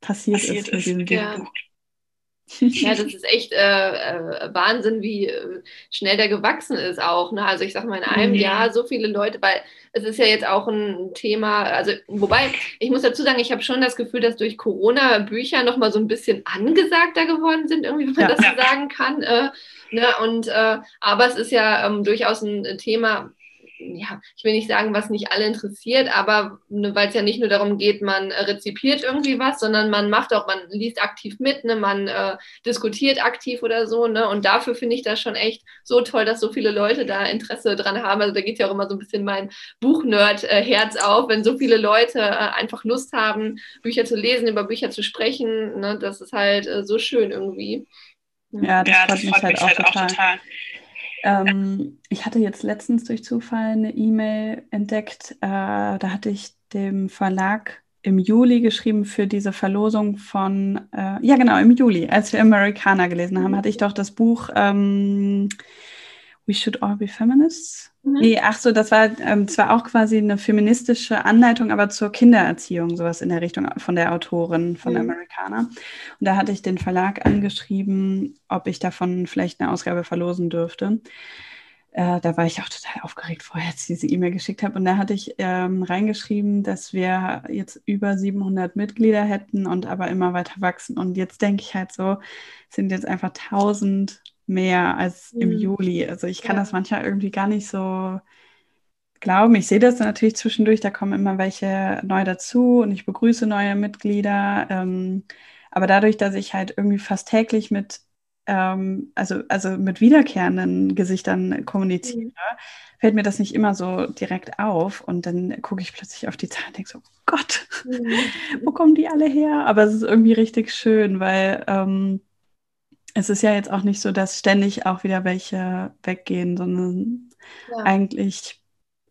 passiert, passiert ist mit diesem ja. Ja, das ist echt äh, äh, Wahnsinn, wie äh, schnell der gewachsen ist auch. Ne? Also ich sag mal, in einem mhm. Jahr so viele Leute, weil es ist ja jetzt auch ein Thema, also wobei, ich muss dazu sagen, ich habe schon das Gefühl, dass durch Corona Bücher nochmal so ein bisschen angesagter geworden sind, irgendwie, wenn man ja. das so sagen kann. Äh, ne? Und äh, aber es ist ja ähm, durchaus ein Thema, ja, ich will nicht sagen, was nicht alle interessiert, aber ne, weil es ja nicht nur darum geht, man äh, rezipiert irgendwie was, sondern man macht auch, man liest aktiv mit, ne, man äh, diskutiert aktiv oder so, ne? Und dafür finde ich das schon echt so toll, dass so viele Leute da Interesse dran haben. Also da geht ja auch immer so ein bisschen mein Buchnerd-Herz auf, wenn so viele Leute äh, einfach Lust haben, Bücher zu lesen, über Bücher zu sprechen. Ne? Das ist halt äh, so schön irgendwie. Ja, das, ja, das freut mich, halt, halt, auch, total. total. Ähm, ich hatte jetzt letztens durch Zufall eine E-Mail entdeckt. Äh, da hatte ich dem Verlag im Juli geschrieben für diese Verlosung von, äh, ja genau, im Juli, als wir Amerikaner gelesen haben, hatte ich doch das Buch ähm, We Should All Be Feminists Mhm. Nee, ach so, das war ähm, zwar auch quasi eine feministische Anleitung, aber zur Kindererziehung, sowas in der Richtung von der Autorin von mhm. Amerikaner. Und da hatte ich den Verlag angeschrieben, ob ich davon vielleicht eine Ausgabe verlosen dürfte. Äh, da war ich auch total aufgeregt vorher, als ich diese E-Mail geschickt habe. Und da hatte ich ähm, reingeschrieben, dass wir jetzt über 700 Mitglieder hätten und aber immer weiter wachsen. Und jetzt denke ich halt so, sind jetzt einfach 1000 mehr als im mhm. Juli. Also ich kann ja. das manchmal irgendwie gar nicht so glauben. Ich sehe das natürlich zwischendurch, da kommen immer welche neu dazu und ich begrüße neue Mitglieder. Ähm, aber dadurch, dass ich halt irgendwie fast täglich mit, ähm, also, also mit wiederkehrenden Gesichtern kommuniziere, mhm. fällt mir das nicht immer so direkt auf. Und dann gucke ich plötzlich auf die Zahlen und denke so, Gott, mhm. [LAUGHS] wo kommen die alle her? Aber es ist irgendwie richtig schön, weil ähm, es ist ja jetzt auch nicht so, dass ständig auch wieder welche weggehen, sondern ja. eigentlich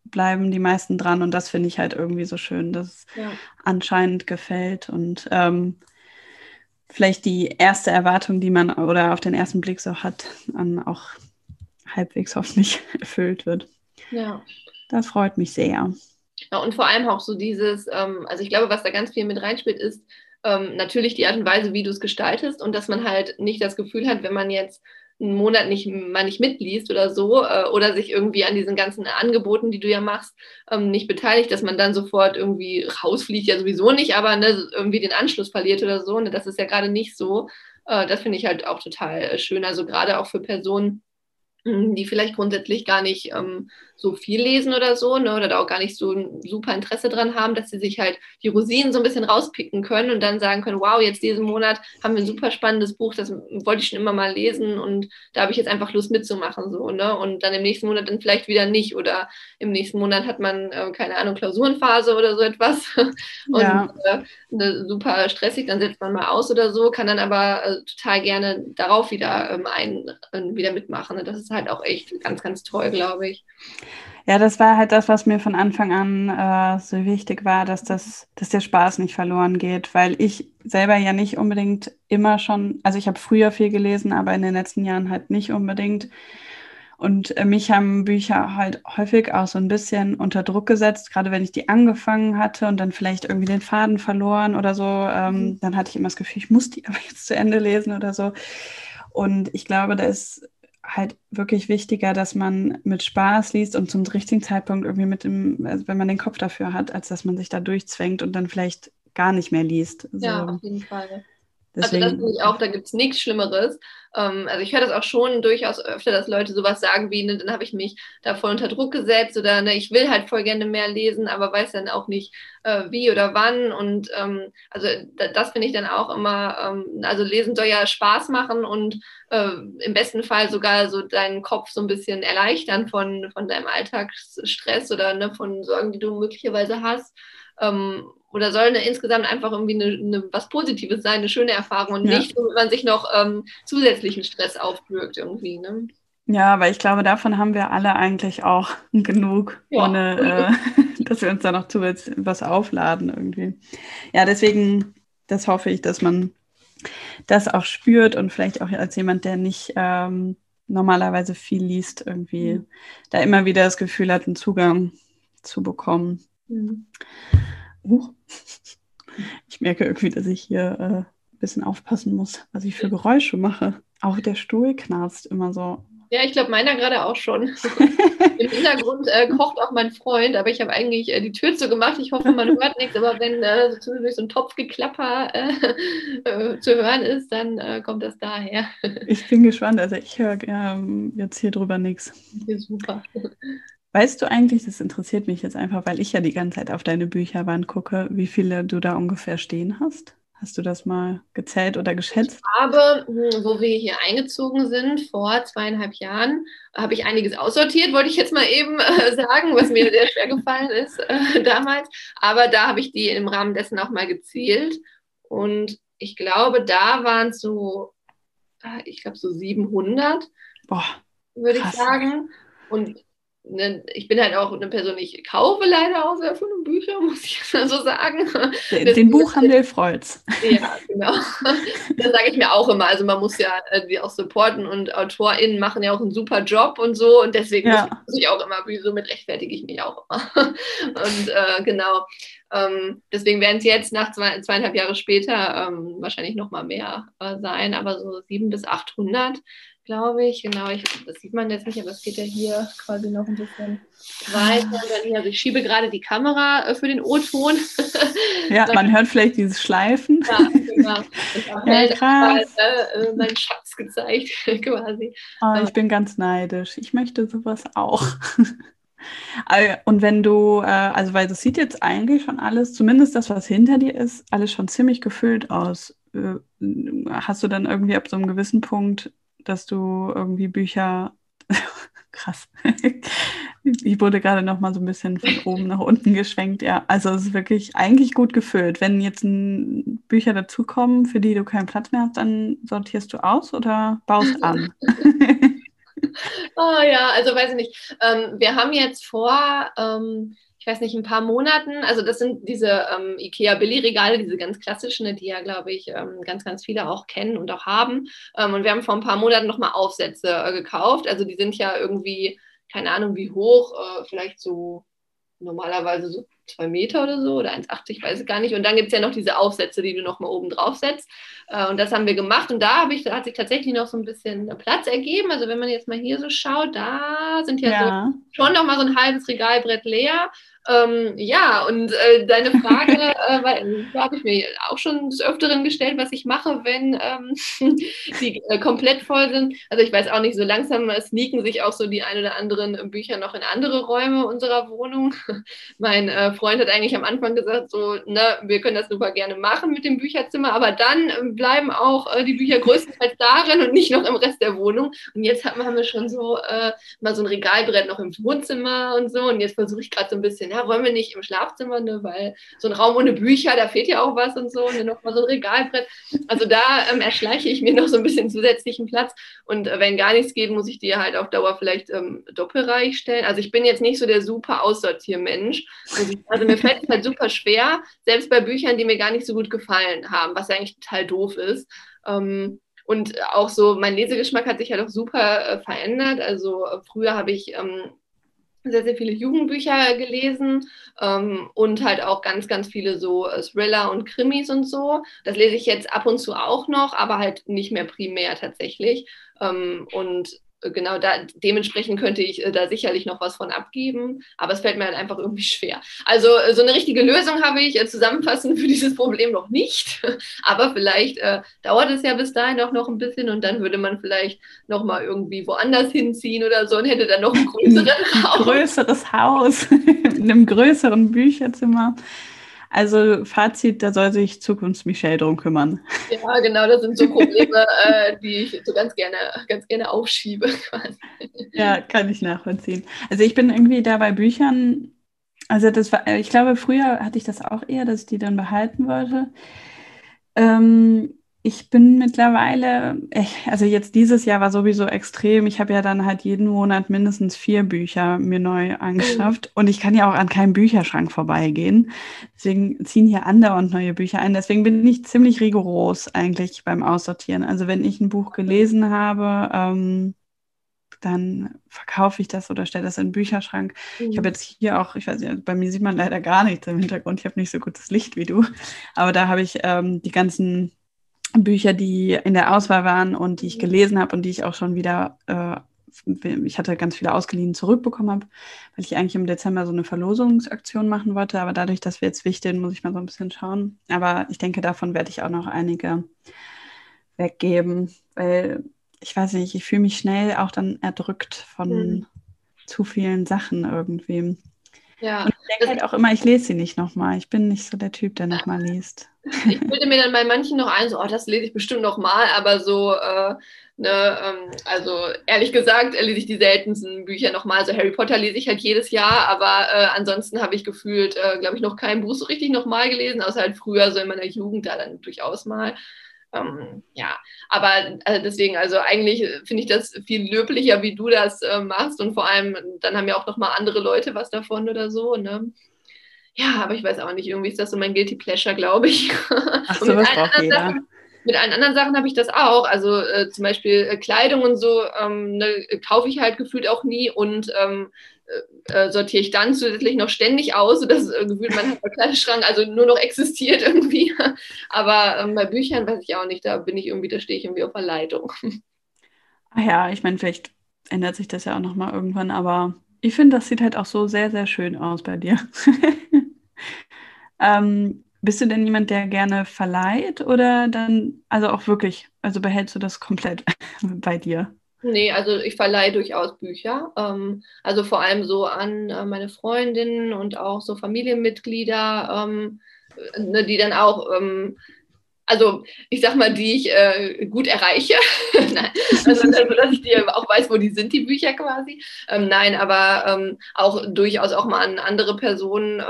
bleiben die meisten dran und das finde ich halt irgendwie so schön, dass es ja. anscheinend gefällt und ähm, vielleicht die erste Erwartung, die man oder auf den ersten Blick so hat, dann auch halbwegs hoffentlich [LAUGHS] erfüllt wird. Ja. Das freut mich sehr. Ja, und vor allem auch so dieses, ähm, also ich glaube, was da ganz viel mit reinspielt, ist, ähm, natürlich die Art und Weise, wie du es gestaltest und dass man halt nicht das Gefühl hat, wenn man jetzt einen Monat nicht mal nicht mitliest oder so äh, oder sich irgendwie an diesen ganzen Angeboten, die du ja machst, ähm, nicht beteiligt, dass man dann sofort irgendwie rausfliegt, ja sowieso nicht, aber ne, irgendwie den Anschluss verliert oder so. Ne, das ist ja gerade nicht so. Äh, das finde ich halt auch total äh, schön. Also gerade auch für Personen, die vielleicht grundsätzlich gar nicht ähm, so viel lesen oder so, ne, oder da auch gar nicht so ein super Interesse dran haben, dass sie sich halt die Rosinen so ein bisschen rauspicken können und dann sagen können, wow, jetzt diesen Monat haben wir ein super spannendes Buch, das wollte ich schon immer mal lesen und da habe ich jetzt einfach Lust mitzumachen, so, ne, und dann im nächsten Monat dann vielleicht wieder nicht oder im nächsten Monat hat man, äh, keine Ahnung, Klausurenphase oder so etwas [LAUGHS] und ja. äh, ne, super stressig, dann setzt man mal aus oder so, kann dann aber äh, total gerne darauf wieder ähm, ein, äh, wieder mitmachen. Ne? Das ist halt auch echt ganz, ganz toll, glaube ich. Ja, das war halt das, was mir von Anfang an äh, so wichtig war, dass, das, dass der Spaß nicht verloren geht, weil ich selber ja nicht unbedingt immer schon, also ich habe früher viel gelesen, aber in den letzten Jahren halt nicht unbedingt. Und äh, mich haben Bücher halt häufig auch so ein bisschen unter Druck gesetzt, gerade wenn ich die angefangen hatte und dann vielleicht irgendwie den Faden verloren oder so. Ähm, mhm. Dann hatte ich immer das Gefühl, ich muss die [LAUGHS] aber jetzt zu Ende lesen oder so. Und ich glaube, da ist halt wirklich wichtiger, dass man mit Spaß liest und zum richtigen Zeitpunkt irgendwie mit dem, also wenn man den Kopf dafür hat, als dass man sich da durchzwängt und dann vielleicht gar nicht mehr liest. Ja, auf jeden Fall. Deswegen, also das finde ich auch, da gibt es nichts Schlimmeres. Ähm, also ich höre das auch schon durchaus öfter, dass Leute sowas sagen wie, ne, dann habe ich mich da voll unter Druck gesetzt oder ne, ich will halt voll gerne mehr lesen, aber weiß dann auch nicht äh, wie oder wann. Und ähm, also da, das finde ich dann auch immer, ähm, also Lesen soll ja Spaß machen und äh, im besten Fall sogar so deinen Kopf so ein bisschen erleichtern von, von deinem Alltagsstress oder ne, von Sorgen, die du möglicherweise hast. Ähm, oder soll eine, insgesamt einfach irgendwie eine, eine, was Positives sein, eine schöne Erfahrung und ja. nicht, wenn man sich noch ähm, zusätzlichen Stress aufbürgt irgendwie. Ne? Ja, aber ich glaube, davon haben wir alle eigentlich auch [LAUGHS] genug, ja. ohne äh, [LAUGHS] dass wir uns da noch zusätzlich was aufladen irgendwie. Ja, deswegen, das hoffe ich, dass man das auch spürt und vielleicht auch als jemand, der nicht ähm, normalerweise viel liest, irgendwie mhm. da immer wieder das Gefühl hat, einen Zugang zu bekommen. Mhm. Uh, [LAUGHS] ich merke irgendwie, dass ich hier äh, ein bisschen aufpassen muss, was ich für Geräusche mache. Auch der Stuhl knarzt immer so. Ja, ich glaube, meiner gerade auch schon. [LAUGHS] Im Hintergrund äh, kocht auch mein Freund, aber ich habe eigentlich äh, die Tür zu gemacht. Ich hoffe, man hört nichts, aber wenn äh, durch so ein Topfgeklapper äh, [LAUGHS] äh, zu hören ist, dann äh, kommt das daher. ich bin gespannt. Also ich höre ja, jetzt hier drüber nichts. Ja, super. Weißt du eigentlich, das interessiert mich jetzt einfach, weil ich ja die ganze Zeit auf deine Bücherwand gucke, wie viele du da ungefähr stehen hast? Hast du das mal gezählt oder geschätzt? Ich habe, hm, wo wir hier eingezogen sind, vor zweieinhalb Jahren, habe ich einiges aussortiert, wollte ich jetzt mal eben äh, sagen, was mir sehr schwer gefallen ist äh, damals. Aber da habe ich die im Rahmen dessen auch mal gezählt. Und ich glaube, da waren es so, äh, ich glaube, so 700, Boah, würde ich sagen. Und ne, ich bin halt auch eine Person, ich kaufe leider auch sehr viele Bücher, [LAUGHS] muss ich so sagen. Den, den Buchhandel freut's. Ja, genau. [LAUGHS] Das sage ich mir auch immer. Also man muss ja äh, die auch supporten und AutorInnen machen ja auch einen super Job und so und deswegen ja. muss ich auch immer, wieso mit rechtfertige ich mich auch immer. [LAUGHS] Und äh, genau. Ähm, deswegen werden es jetzt nach zwei, zweieinhalb Jahre später ähm, wahrscheinlich noch mal mehr äh, sein, aber so sieben bis 800 glaube ich. Genau, ich, das sieht man jetzt nicht, aber es geht ja hier quasi noch ein bisschen weiter. Also ich schiebe gerade die Kamera äh, für den O-Ton. [LAUGHS] Ja, man hört vielleicht dieses Schleifen. Ja, genau. [LAUGHS] ja, krass. Mal, äh, mein Schatz gezeigt, [LAUGHS] quasi. Oh, ich bin ganz neidisch. Ich möchte sowas auch. Äh, und wenn du, äh, also weil das sieht jetzt eigentlich schon alles, zumindest das, was hinter dir ist, alles schon ziemlich gefüllt aus. Hast du dann irgendwie ab so einem gewissen Punkt dass du irgendwie Bücher, [LAUGHS] krass, ich wurde gerade noch mal so ein bisschen von oben nach unten geschwenkt. Ja, also es ist wirklich eigentlich gut gefüllt. Wenn jetzt Bücher dazukommen, für die du keinen Platz mehr hast, dann sortierst du aus oder baust [LAUGHS] an? oh ja, also weiß ich nicht. Ähm, wir haben jetzt vor, ähm, ich weiß nicht, ein paar Monaten, also das sind diese ähm, IKEA Billy-Regale, diese ganz klassischen, ne, die ja, glaube ich, ähm, ganz, ganz viele auch kennen und auch haben. Ähm, und wir haben vor ein paar Monaten nochmal Aufsätze äh, gekauft. Also die sind ja irgendwie, keine Ahnung wie hoch, äh, vielleicht so normalerweise so zwei Meter oder so oder 1,80, weiß ich gar nicht. Und dann gibt es ja noch diese Aufsätze, die du nochmal oben drauf setzt. Äh, und das haben wir gemacht. Und da, ich, da hat sich tatsächlich noch so ein bisschen Platz ergeben. Also wenn man jetzt mal hier so schaut, da sind ja, ja. So schon nochmal so ein halbes Regalbrett leer. Ähm, ja, und äh, deine Frage äh, habe ich mir auch schon des Öfteren gestellt, was ich mache, wenn ähm, [LAUGHS] die äh, komplett voll sind. Also ich weiß auch nicht, so langsam sneaken sich auch so die ein oder anderen Bücher noch in andere Räume unserer Wohnung. [LAUGHS] mein äh, Freund hat eigentlich am Anfang gesagt, so, ne, wir können das super gerne machen mit dem Bücherzimmer, aber dann ähm, bleiben auch äh, die Bücher größtenteils darin und nicht noch im Rest der Wohnung. Und jetzt haben, wir schon so äh, mal so ein Regalbrett noch im Wohnzimmer und so. Und jetzt versuche ich gerade so ein bisschen, ja, wollen wir nicht im Schlafzimmer, ne, weil so ein Raum ohne Bücher, da fehlt ja auch was und so, ne, noch mal so ein Regalbrett. Also da ähm, erschleiche ich mir noch so ein bisschen zusätzlichen Platz. Und äh, wenn gar nichts geht, muss ich die halt auf Dauer vielleicht ähm, doppelreich stellen. Also ich bin jetzt nicht so der super Aussortiermensch. Also, also mir fällt es halt super schwer, selbst bei Büchern, die mir gar nicht so gut gefallen haben, was ja eigentlich total doof ist. Ähm, und auch so, mein Lesegeschmack hat sich halt auch super äh, verändert. Also äh, früher habe ich ähm, sehr, sehr viele Jugendbücher gelesen ähm, und halt auch ganz, ganz viele so äh, Thriller und Krimis und so. Das lese ich jetzt ab und zu auch noch, aber halt nicht mehr primär tatsächlich. Ähm, und genau da, dementsprechend könnte ich äh, da sicherlich noch was von abgeben, aber es fällt mir halt einfach irgendwie schwer. Also äh, so eine richtige Lösung habe ich äh, zusammenfassend für dieses Problem noch nicht, [LAUGHS] aber vielleicht äh, dauert es ja bis dahin auch noch ein bisschen und dann würde man vielleicht noch mal irgendwie woanders hinziehen oder so und hätte dann noch ein größeren Haus. größeres Haus [LAUGHS] in einem größeren Bücherzimmer. Also Fazit, da soll sich Zukunfts-Michelle drum kümmern. Ja, genau, das sind so Probleme, [LAUGHS] äh, die ich so ganz gerne, ganz gerne aufschiebe. [LAUGHS] Ja, kann ich nachvollziehen. Also ich bin irgendwie da bei Büchern, also das war, ich glaube, früher hatte ich das auch eher, dass ich die dann behalten wollte. Ähm, ich bin mittlerweile, also jetzt dieses Jahr war sowieso extrem. Ich habe ja dann halt jeden Monat mindestens vier Bücher mir neu angeschafft mhm. und ich kann ja auch an keinem Bücherschrank vorbeigehen. Deswegen ziehen hier andauernd neue Bücher ein. Deswegen bin ich ziemlich rigoros eigentlich beim Aussortieren. Also wenn ich ein Buch gelesen habe, ähm, dann verkaufe ich das oder stelle das in den Bücherschrank. Mhm. Ich habe jetzt hier auch, ich weiß nicht, bei mir sieht man leider gar nichts im Hintergrund. Ich habe nicht so gutes Licht wie du, aber da habe ich ähm, die ganzen Bücher, die in der Auswahl waren und die ich gelesen habe und die ich auch schon wieder, äh, ich hatte ganz viele ausgeliehen zurückbekommen habe, weil ich eigentlich im Dezember so eine Verlosungsaktion machen wollte. Aber dadurch, dass wir jetzt wichteln, muss ich mal so ein bisschen schauen. Aber ich denke, davon werde ich auch noch einige weggeben, weil ich weiß nicht, ich fühle mich schnell auch dann erdrückt von mhm. zu vielen Sachen irgendwie. Ja. Und ich denke halt auch immer, ich lese sie nicht nochmal. Ich bin nicht so der Typ, der nochmal liest. Ich bilde mir dann bei manchen noch ein, so, oh, das lese ich bestimmt nochmal, aber so, äh, ne, ähm, also ehrlich gesagt lese ich die seltensten Bücher nochmal. Also Harry Potter lese ich halt jedes Jahr, aber äh, ansonsten habe ich gefühlt, äh, glaube ich, noch kein Buch so richtig nochmal gelesen, außer halt früher, so in meiner Jugend, da dann durchaus mal. Ähm, ja, aber also deswegen, also eigentlich finde ich das viel löblicher, wie du das äh, machst und vor allem, dann haben ja auch nochmal andere Leute was davon oder so, ne? Ja, aber ich weiß auch nicht, irgendwie ist das so mein Guilty Pleasure, glaube ich. [LAUGHS] Ach so, was braucht jeder. Sachen, mit allen anderen Sachen habe ich das auch. Also äh, zum Beispiel äh, Kleidung und so ähm, ne, kaufe ich halt gefühlt auch nie und ähm, äh, sortiere ich dann zusätzlich noch ständig aus, sodass äh, gefühlt mein [LAUGHS] Kleiderschrank also nur noch existiert irgendwie. [LAUGHS] Aber ähm, bei Büchern weiß ich auch nicht, da bin ich irgendwie, da stehe ich irgendwie auf der Leitung. Ach [LAUGHS] ja, ich meine, vielleicht ändert sich das ja auch nochmal irgendwann, aber ich finde, das sieht halt auch so sehr, sehr schön aus bei dir. ähm, bist du denn jemand, der gerne verleiht oder dann, also auch wirklich, also behältst du das komplett bei dir? Nee, also ich verleihe durchaus Bücher. Ähm, also vor allem so an äh, meine Freundinnen und auch so Familienmitglieder, ähm, ne, die dann auch ähm, also ich sag mal, die ich äh, gut erreiche. [LAUGHS] nein, also, also, dass ich die auch weiß, wo die sind, die Bücher quasi. Ähm, nein, aber ähm, auch durchaus auch mal an andere Personen.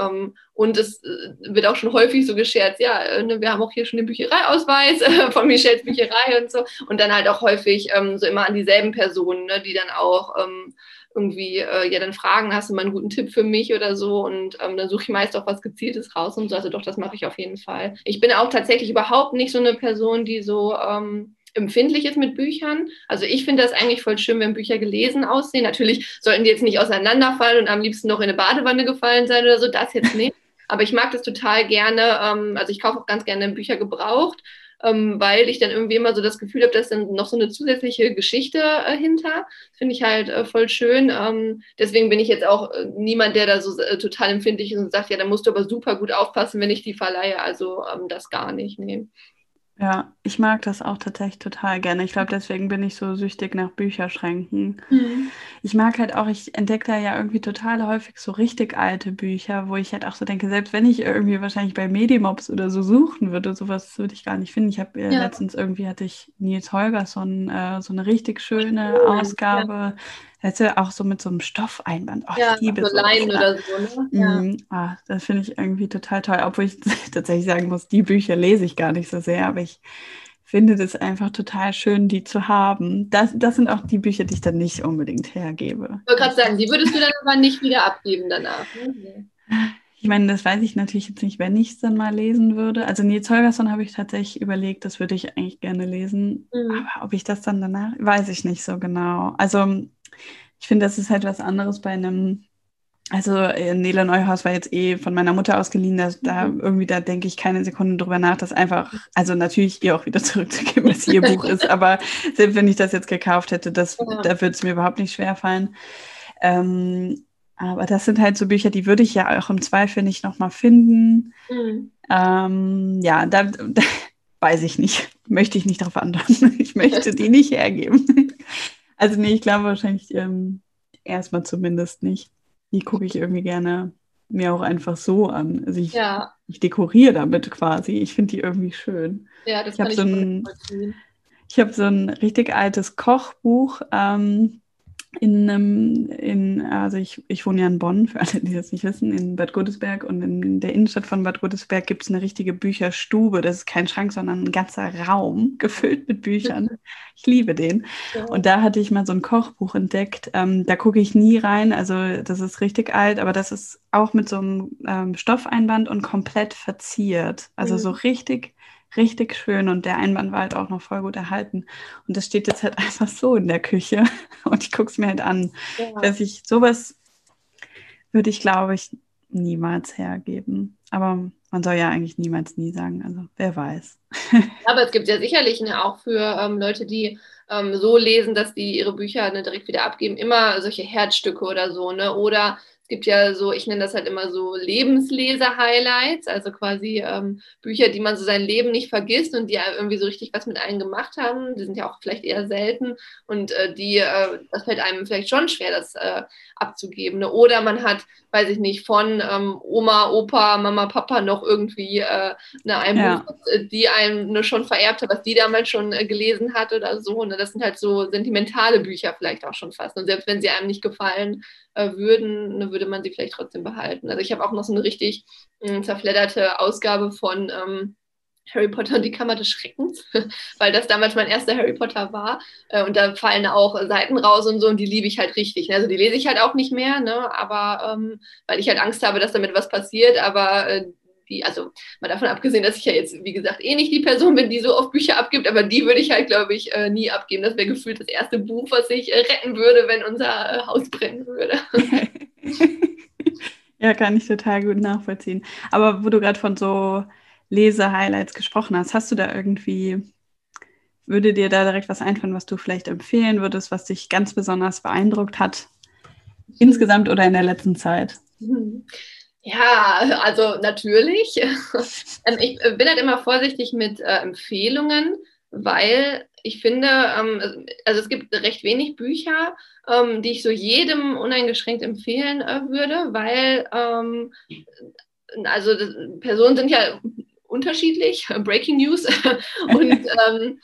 Und es äh, wird auch schon häufig so gescherzt, ja, äh, ne, wir haben auch hier schon den Büchereiausweis äh, von Michels Bücherei und so. Und dann halt auch häufig ähm, so immer an dieselben Personen, ne, die dann auch ähm, irgendwie äh, ja dann fragen, hast du mal einen guten Tipp für mich oder so und ähm, dann suche ich meist auch was Gezieltes raus und so, also doch, das mache ich auf jeden Fall. Ich bin auch tatsächlich überhaupt nicht so eine Person, die so ähm, empfindlich ist mit Büchern. Also ich finde das eigentlich voll schön, wenn Bücher gelesen aussehen. Natürlich sollten die jetzt nicht auseinanderfallen und am liebsten noch in eine Badewanne gefallen sein oder so, das jetzt nicht. Aber ich mag das total gerne. Ähm, also ich kaufe auch ganz gerne Bücher gebraucht ähm, weil ich dann irgendwie immer so das Gefühl habe, dass dann noch so eine zusätzliche Geschichte äh, hinter. Finde ich halt äh, voll schön. Ähm, deswegen bin ich jetzt auch äh, niemand, der da so äh, total empfindlich ist und sagt, ja, da musst du aber super gut aufpassen, wenn ich die verleihe. Also ähm, das gar nicht. Nee. Ja, ich mag das auch tatsächlich total gerne. Ich glaube, deswegen bin ich so süchtig nach Bücherschränken. Mhm. Ich mag halt auch, ich entdecke da ja irgendwie total häufig so richtig alte Bücher, wo ich halt auch so denke, selbst wenn ich irgendwie wahrscheinlich bei Medimobs oder so suchen würde, sowas würde ich gar nicht finden. Ich habe äh, ja. letztens irgendwie hatte ich Nils Holgersson äh, so eine richtig schöne Ausgabe. Weißt du, auch so mit so einem Stoffeinband. Oh, ja, ich liebe so Leinen oder so. Ne? Ja. Mm, ah, das finde ich irgendwie total toll. Obwohl ich [LAUGHS] tatsächlich sagen muss, die Bücher lese ich gar nicht so sehr, aber ich finde das einfach total schön, die zu haben. Das, das sind auch die Bücher, die ich dann nicht unbedingt hergebe. Ich wollte gerade sagen, die würdest du dann aber nicht wieder abgeben danach. Ne? Ich meine, das weiß ich natürlich jetzt nicht, wenn ich es dann mal lesen würde. Also Nils Holgersson habe ich tatsächlich überlegt, das würde ich eigentlich gerne lesen. Mhm. Aber ob ich das dann danach, weiß ich nicht so genau. Also ich finde, das ist halt was anderes bei einem, also äh, Nele Neuhaus war jetzt eh von meiner Mutter ausgeliehen, da, da mhm. irgendwie, da denke ich keine Sekunde drüber nach, das einfach, also natürlich ihr auch wieder [LAUGHS] zurückzugeben, dass ihr Buch ist, [LAUGHS] aber selbst wenn ich das jetzt gekauft hätte, das, ja. da würde es mir überhaupt nicht schwer fallen. Ähm, aber das sind halt so Bücher, die würde ich ja auch im Zweifel nicht nochmal finden. Mhm. Ähm, ja, da, [LAUGHS] da, weiß ich nicht. Möchte ich nicht darauf antworten. Ich möchte die nicht hergeben. Also nee, ich glaube wahrscheinlich ähm, erstmal zumindest nicht. Die gucke ich irgendwie gerne mir auch einfach so an. Also ich, ja. ich dekoriere damit quasi. Ich finde die irgendwie schön. Ja, das ich kann ich so ein, Ich habe so ein richtig altes Kochbuch. Ähm, in einem, in, also ich, ich wohne ja in Bonn, für alle, die das nicht wissen, in Bad Godesberg und in der Innenstadt von Bad Godesberg gibt es eine richtige Bücherstube. Das ist kein Schrank, sondern ein ganzer Raum [LAUGHS] gefüllt mit Büchern. Ich liebe den. Ja. Und da hatte ich mal so ein Kochbuch entdeckt. Ähm, da gucke ich nie rein, also das ist richtig alt, aber das ist auch mit so einem ähm, Stoffeinband und komplett verziert. Also mhm. so richtig richtig schön und der Einband war halt auch noch voll gut erhalten. Und das steht jetzt halt [LAUGHS] einfach so in der Küche [LAUGHS] und ich gucke es mir halt an. Ja. Dass ich sowas würde ich, glaube ich, niemals hergeben. Aber man soll ja eigentlich niemals nie sagen. Also wer weiß. [LAUGHS] Aber es gibt ja sicherlich ne, auch für ähm, Leute, die ähm, so lesen, dass die ihre Bücher ne, direkt wieder abgeben, immer solche Herzstücke oder so, ne? Oder es gibt ja so, ich nenne das halt immer so Lebensleser-Highlights, also quasi ähm, Bücher, die man so sein Leben nicht vergisst und die irgendwie so richtig was mit einem gemacht haben. Die sind ja auch vielleicht eher selten und äh, die, äh, das fällt einem vielleicht schon schwer, das äh, abzugeben. Ne? Oder man hat, weiß ich nicht, von ähm, Oma, Opa, Mama, Papa noch irgendwie äh, ne, ein ja. Buch, äh, die einem ne, schon vererbt hat, was die damals schon äh, gelesen hat oder so. Ne? Das sind halt so sentimentale Bücher vielleicht auch schon fast. Und selbst wenn sie einem nicht gefallen, äh, würden, ne, würde man sie vielleicht trotzdem behalten. Also ich habe auch noch so eine richtig äh, zerfledderte Ausgabe von ähm, Harry Potter und die Kammer des Schreckens, [LAUGHS] weil das damals mein erster Harry Potter war. Äh, und da fallen auch Seiten raus und so und die liebe ich halt richtig. Ne? Also die lese ich halt auch nicht mehr, ne? aber ähm, weil ich halt Angst habe, dass damit was passiert. Aber äh, die, also mal davon abgesehen, dass ich ja jetzt, wie gesagt, eh nicht die Person bin, die so oft Bücher abgibt, aber die würde ich halt, glaube ich, äh, nie abgeben. Das wäre gefühlt das erste Buch, was ich äh, retten würde, wenn unser äh, Haus brennen würde. [LAUGHS] ja, kann ich total gut nachvollziehen. Aber wo du gerade von so Lese-Highlights gesprochen hast, hast du da irgendwie, würde dir da direkt was einfallen, was du vielleicht empfehlen würdest, was dich ganz besonders beeindruckt hat? Insgesamt oder in der letzten Zeit? Ja, also natürlich. [LAUGHS] Ähm, ich äh, bin halt immer vorsichtig mit äh, Empfehlungen, weil ich finde, ähm, also es gibt recht wenig Bücher, ähm, die ich so jedem uneingeschränkt empfehlen äh, würde, weil ähm, also das, Personen sind ja unterschiedlich, [LAUGHS] Breaking News [LAUGHS] und ähm,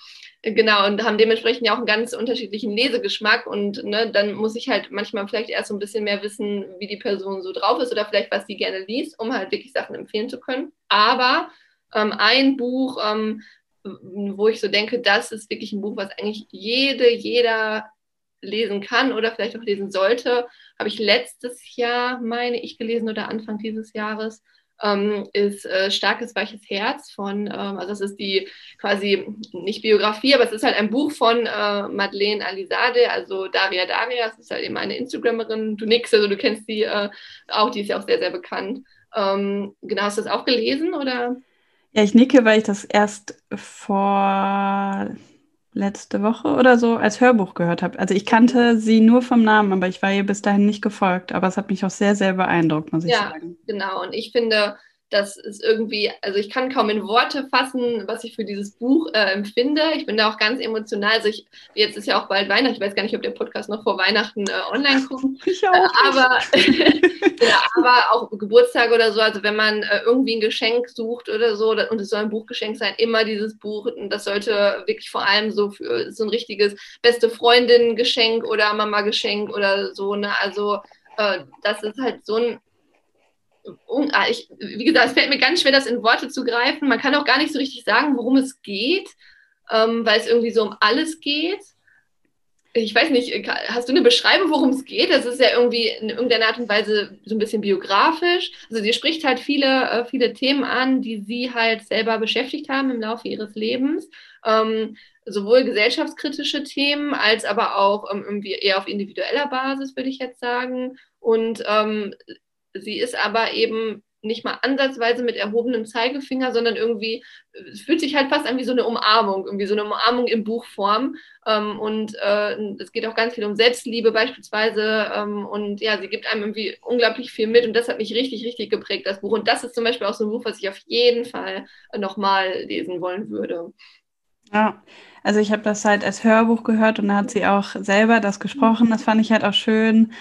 Genau, und haben dementsprechend ja auch einen ganz unterschiedlichen Lesegeschmack. Und ne, dann muss ich halt manchmal vielleicht erst so ein bisschen mehr wissen, wie die Person so drauf ist oder vielleicht, was sie gerne liest, um halt wirklich Sachen empfehlen zu können. Aber ähm, ein Buch, ähm, wo ich so denke, das ist wirklich ein Buch, was eigentlich jede, jeder lesen kann oder vielleicht auch lesen sollte, habe ich letztes Jahr, meine ich, gelesen oder Anfang dieses Jahres ähm, ist äh, Starkes Weiches Herz von, ähm, also das ist die quasi nicht Biografie, aber es ist halt ein Buch von äh, Madeleine Alizade, also Daria Daria, das ist halt eben eine Instagramerin, du nix, also du kennst die äh, auch, die ist ja auch sehr, sehr bekannt. Ähm, genau, hast du das auch gelesen oder? Ja, ich nicke, weil ich das erst vor letzte Woche oder so als Hörbuch gehört habe. Also ich kannte sie nur vom Namen, aber ich war ihr bis dahin nicht gefolgt. Aber es hat mich auch sehr, sehr beeindruckt, muss ich ja, sagen. Ja, genau. Und ich finde, das ist irgendwie, also ich kann kaum in Worte fassen, was ich für dieses Buch äh, empfinde. Ich bin da auch ganz emotional. Also ich, jetzt ist ja auch bald Weihnachten. Ich weiß gar nicht, ob der Podcast noch vor Weihnachten äh, online [LAUGHS] kommt. Ich auch. Äh, aber, [LAUGHS] ja, aber auch Geburtstag oder so. Also wenn man äh, irgendwie ein Geschenk sucht oder so, und es soll ein Buchgeschenk sein, immer dieses Buch. Und das sollte wirklich vor allem so für so ein richtiges beste Freundin-Geschenk oder Mama-Geschenk oder so. Ne? Also äh, das ist halt so ein ich, wie gesagt, es fällt mir ganz schwer, das in Worte zu greifen. Man kann auch gar nicht so richtig sagen, worum es geht, ähm, weil es irgendwie so um alles geht. ich weiß nicht, hast du eine Beschreibung, worum es geht? Das ist ja irgendwie in irgendeiner Art und Weise so ein bisschen biografisch. Also sie spricht halt viele, äh, viele Themen an, die sie halt selber beschäftigt haben im Laufe ihres Lebens. Ähm, sowohl gesellschaftskritische Themen als aber auch ähm, irgendwie eher auf individueller Basis, würde ich jetzt sagen. Und ähm, sie ist aber eben nicht mal ansatzweise mit erhobenem Zeigefinger, sondern irgendwie, es fühlt sich halt fast an wie so eine Umarmung, irgendwie so eine Umarmung in Buchform. Ähm, und äh, es geht auch ganz viel um Selbstliebe beispielsweise. Ähm, und ja, sie gibt einem irgendwie unglaublich viel mit und das hat mich richtig, richtig geprägt, das Buch. Und das ist zum Beispiel auch so ein Buch, was ich auf jeden Fall nochmal lesen wollen würde. Ja, also ich habe das halt als Hörbuch gehört und da hat sie auch selber das gesprochen. Das fand ich halt auch schön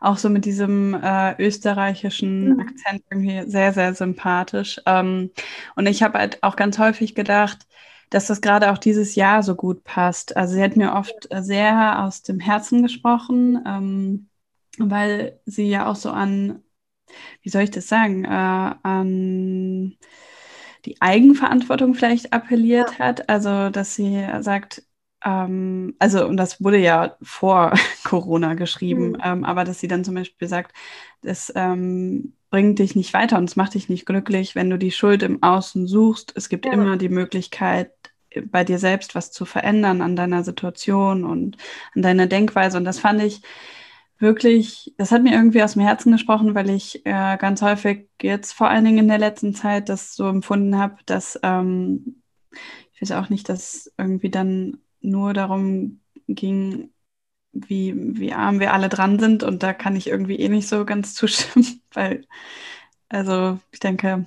auch so mit diesem äh, österreichischen mhm. Akzent irgendwie sehr, sehr sympathisch. Ähm, und ich habe halt auch ganz häufig gedacht, dass das gerade auch dieses Jahr so gut passt. Also sie hat mir oft sehr aus dem Herzen gesprochen, ähm, weil sie ja auch so an, wie soll ich das sagen, äh, an die Eigenverantwortung vielleicht appelliert ja. hat. Also dass sie sagt, ähm, also, und das wurde ja vor [LAUGHS] Corona geschrieben, mhm. ähm, aber dass sie dann zum Beispiel sagt, das ähm, bringt dich nicht weiter und es macht dich nicht glücklich, wenn du die Schuld im Außen suchst. Es gibt ja. immer die Möglichkeit, bei dir selbst was zu verändern an deiner Situation und an deiner Denkweise. Und das fand ich wirklich, das hat mir irgendwie aus dem Herzen gesprochen, weil ich äh, ganz häufig jetzt vor allen Dingen in der letzten Zeit das so empfunden habe, dass ähm, ich weiß auch nicht, dass irgendwie dann nur darum ging, wie, wie arm wir alle dran sind. Und da kann ich irgendwie eh nicht so ganz zustimmen, [LAUGHS] weil, also ich denke,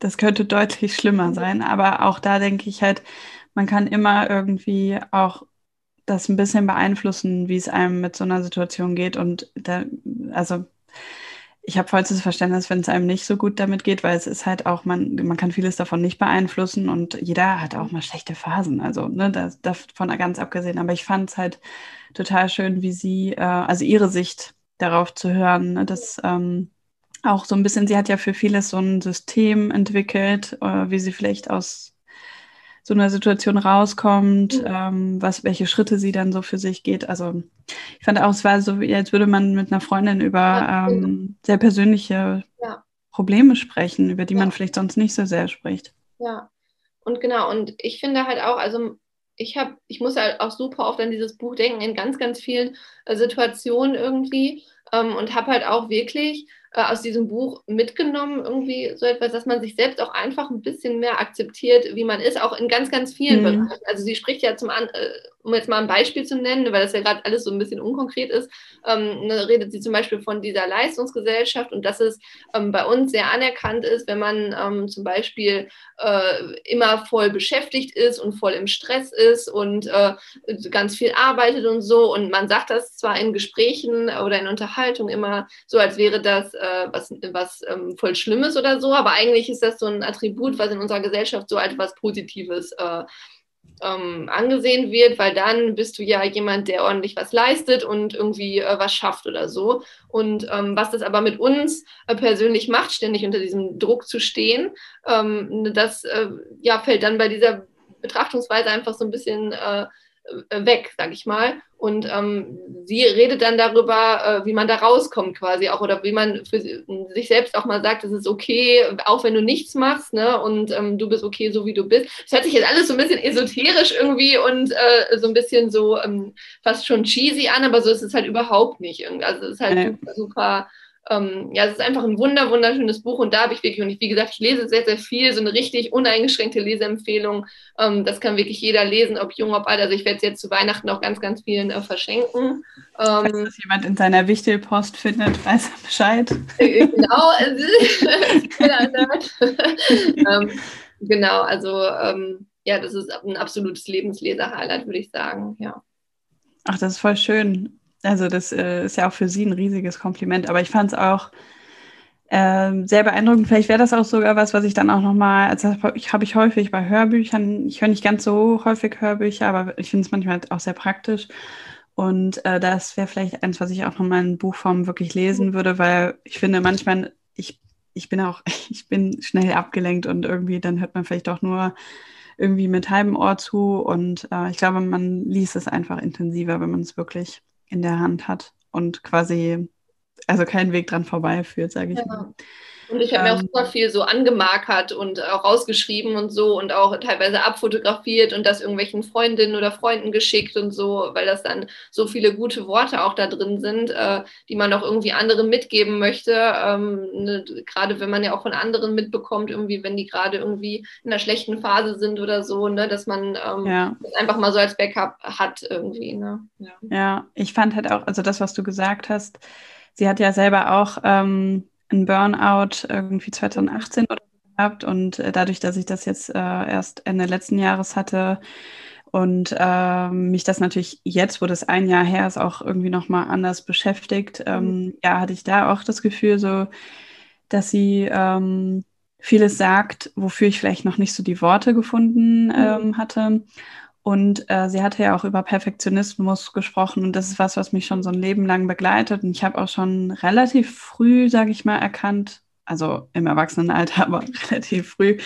das könnte deutlich schlimmer sein. Aber auch da denke ich halt, man kann immer irgendwie auch das ein bisschen beeinflussen, wie es einem mit so einer Situation geht. Und da, also ich habe vollstes Verständnis, wenn es einem nicht so gut damit geht, weil es ist halt auch, man, man kann vieles davon nicht beeinflussen und jeder hat auch mal schlechte Phasen. Also, ne, das, davon ganz abgesehen. Aber ich fand es halt total schön, wie sie, äh, also ihre Sicht darauf zu hören, ne, dass ähm, auch so ein bisschen, sie hat ja für vieles so ein System entwickelt, äh, wie sie vielleicht aus so einer Situation rauskommt, mhm. ähm, was, welche Schritte sie dann so für sich geht. Also ich fand auch, es war so, als würde man mit einer Freundin über ja, genau. ähm, sehr persönliche ja. Probleme sprechen, über die ja. man vielleicht sonst nicht so sehr spricht. Ja, und genau, und ich finde halt auch, also ich habe, ich muss halt auch super oft an dieses Buch denken, in ganz, ganz vielen äh, Situationen irgendwie ähm, und habe halt auch wirklich äh, aus diesem Buch mitgenommen, irgendwie so etwas, dass man sich selbst auch einfach ein bisschen mehr akzeptiert, wie man ist, auch in ganz, ganz vielen mhm. Bereichen. Also sie spricht ja zum An äh, um jetzt mal ein Beispiel zu nennen, weil das ja gerade alles so ein bisschen unkonkret ist, ähm, ne, redet sie zum Beispiel von dieser Leistungsgesellschaft und dass es ähm, bei uns sehr anerkannt ist, wenn man ähm, zum Beispiel äh, immer voll beschäftigt ist und voll im Stress ist und äh, ganz viel arbeitet und so. Und man sagt das zwar in Gesprächen oder in Unterhaltung immer so, als wäre das äh, was, was ähm, voll Schlimmes oder so, aber eigentlich ist das so ein Attribut, was in unserer Gesellschaft so als was Positives äh, ähm, angesehen wird, weil dann bist du ja jemand, der ordentlich was leistet und irgendwie äh, was schafft oder so. Und ähm, was das aber mit uns äh, persönlich macht, ständig unter diesem Druck zu stehen, ähm, das äh, ja, fällt dann bei dieser Betrachtungsweise einfach so ein bisschen äh, weg, sag ich mal. Und ähm, sie redet dann darüber, äh, wie man da rauskommt quasi auch oder wie man für sich selbst auch mal sagt, es ist okay, auch wenn du nichts machst, ne? Und ähm, du bist okay, so wie du bist. Es hört sich jetzt alles so ein bisschen esoterisch irgendwie und äh, so ein bisschen so ähm, fast schon cheesy an, aber so ist es halt überhaupt nicht. Also es ist halt super, super ähm, ja, es ist einfach ein wunder, wunderschönes Buch und da habe ich wirklich, und ich, wie gesagt, ich lese sehr, sehr viel, so eine richtig uneingeschränkte Leseempfehlung. Ähm, das kann wirklich jeder lesen, ob jung, ob alt. Also ich werde es jetzt zu Weihnachten auch ganz, ganz vielen äh, verschenken. Falls ähm, das jemand in seiner Wichtelpost findet, weiß er Bescheid. Äh, genau, [LAUGHS] [LAUGHS] ähm, genau, also ähm, ja, das ist ein absolutes Lebensleser-Highlight, würde ich sagen, ja. Ach, das ist voll schön. Also das äh, ist ja auch für sie ein riesiges Kompliment. Aber ich fand es auch äh, sehr beeindruckend. Vielleicht wäre das auch sogar was, was ich dann auch nochmal, also ich habe ich häufig bei Hörbüchern, ich höre nicht ganz so häufig Hörbücher, aber ich finde es manchmal auch sehr praktisch. Und äh, das wäre vielleicht eins, was ich auch nochmal in Buchform wirklich lesen würde, weil ich finde manchmal, ich, ich bin auch, [LAUGHS] ich bin schnell abgelenkt und irgendwie dann hört man vielleicht auch nur irgendwie mit halbem Ohr zu. Und äh, ich glaube, man liest es einfach intensiver, wenn man es wirklich in der Hand hat und quasi also keinen Weg dran vorbeiführt, sage ich ja. mal. Und ich habe mir auch ähm. super viel so angemarkert und auch rausgeschrieben und so und auch teilweise abfotografiert und das irgendwelchen Freundinnen oder Freunden geschickt und so, weil das dann so viele gute Worte auch da drin sind, äh, die man auch irgendwie anderen mitgeben möchte. Ähm, ne, gerade wenn man ja auch von anderen mitbekommt, irgendwie, wenn die gerade irgendwie in einer schlechten Phase sind oder so, ne, dass man ähm, ja. das einfach mal so als Backup hat irgendwie. Ne? Ja. ja, ich fand halt auch, also das, was du gesagt hast, sie hat ja selber auch ähm, einen Burnout irgendwie 2018 oder gehabt und äh, dadurch, dass ich das jetzt äh, erst Ende letzten Jahres hatte und äh, mich das natürlich jetzt, wo das ein Jahr her ist, auch irgendwie nochmal anders beschäftigt, ähm, mhm. ja, hatte ich da auch das Gefühl so, dass sie ähm, vieles sagt, wofür ich vielleicht noch nicht so die Worte gefunden mhm. ähm, hatte. Und äh, sie hatte ja auch über Perfektionismus gesprochen und das ist was, was mich schon so ein Leben lang begleitet. Und ich habe auch schon relativ früh, sage ich mal, erkannt, also im Erwachsenenalter, [LAUGHS] aber relativ früh,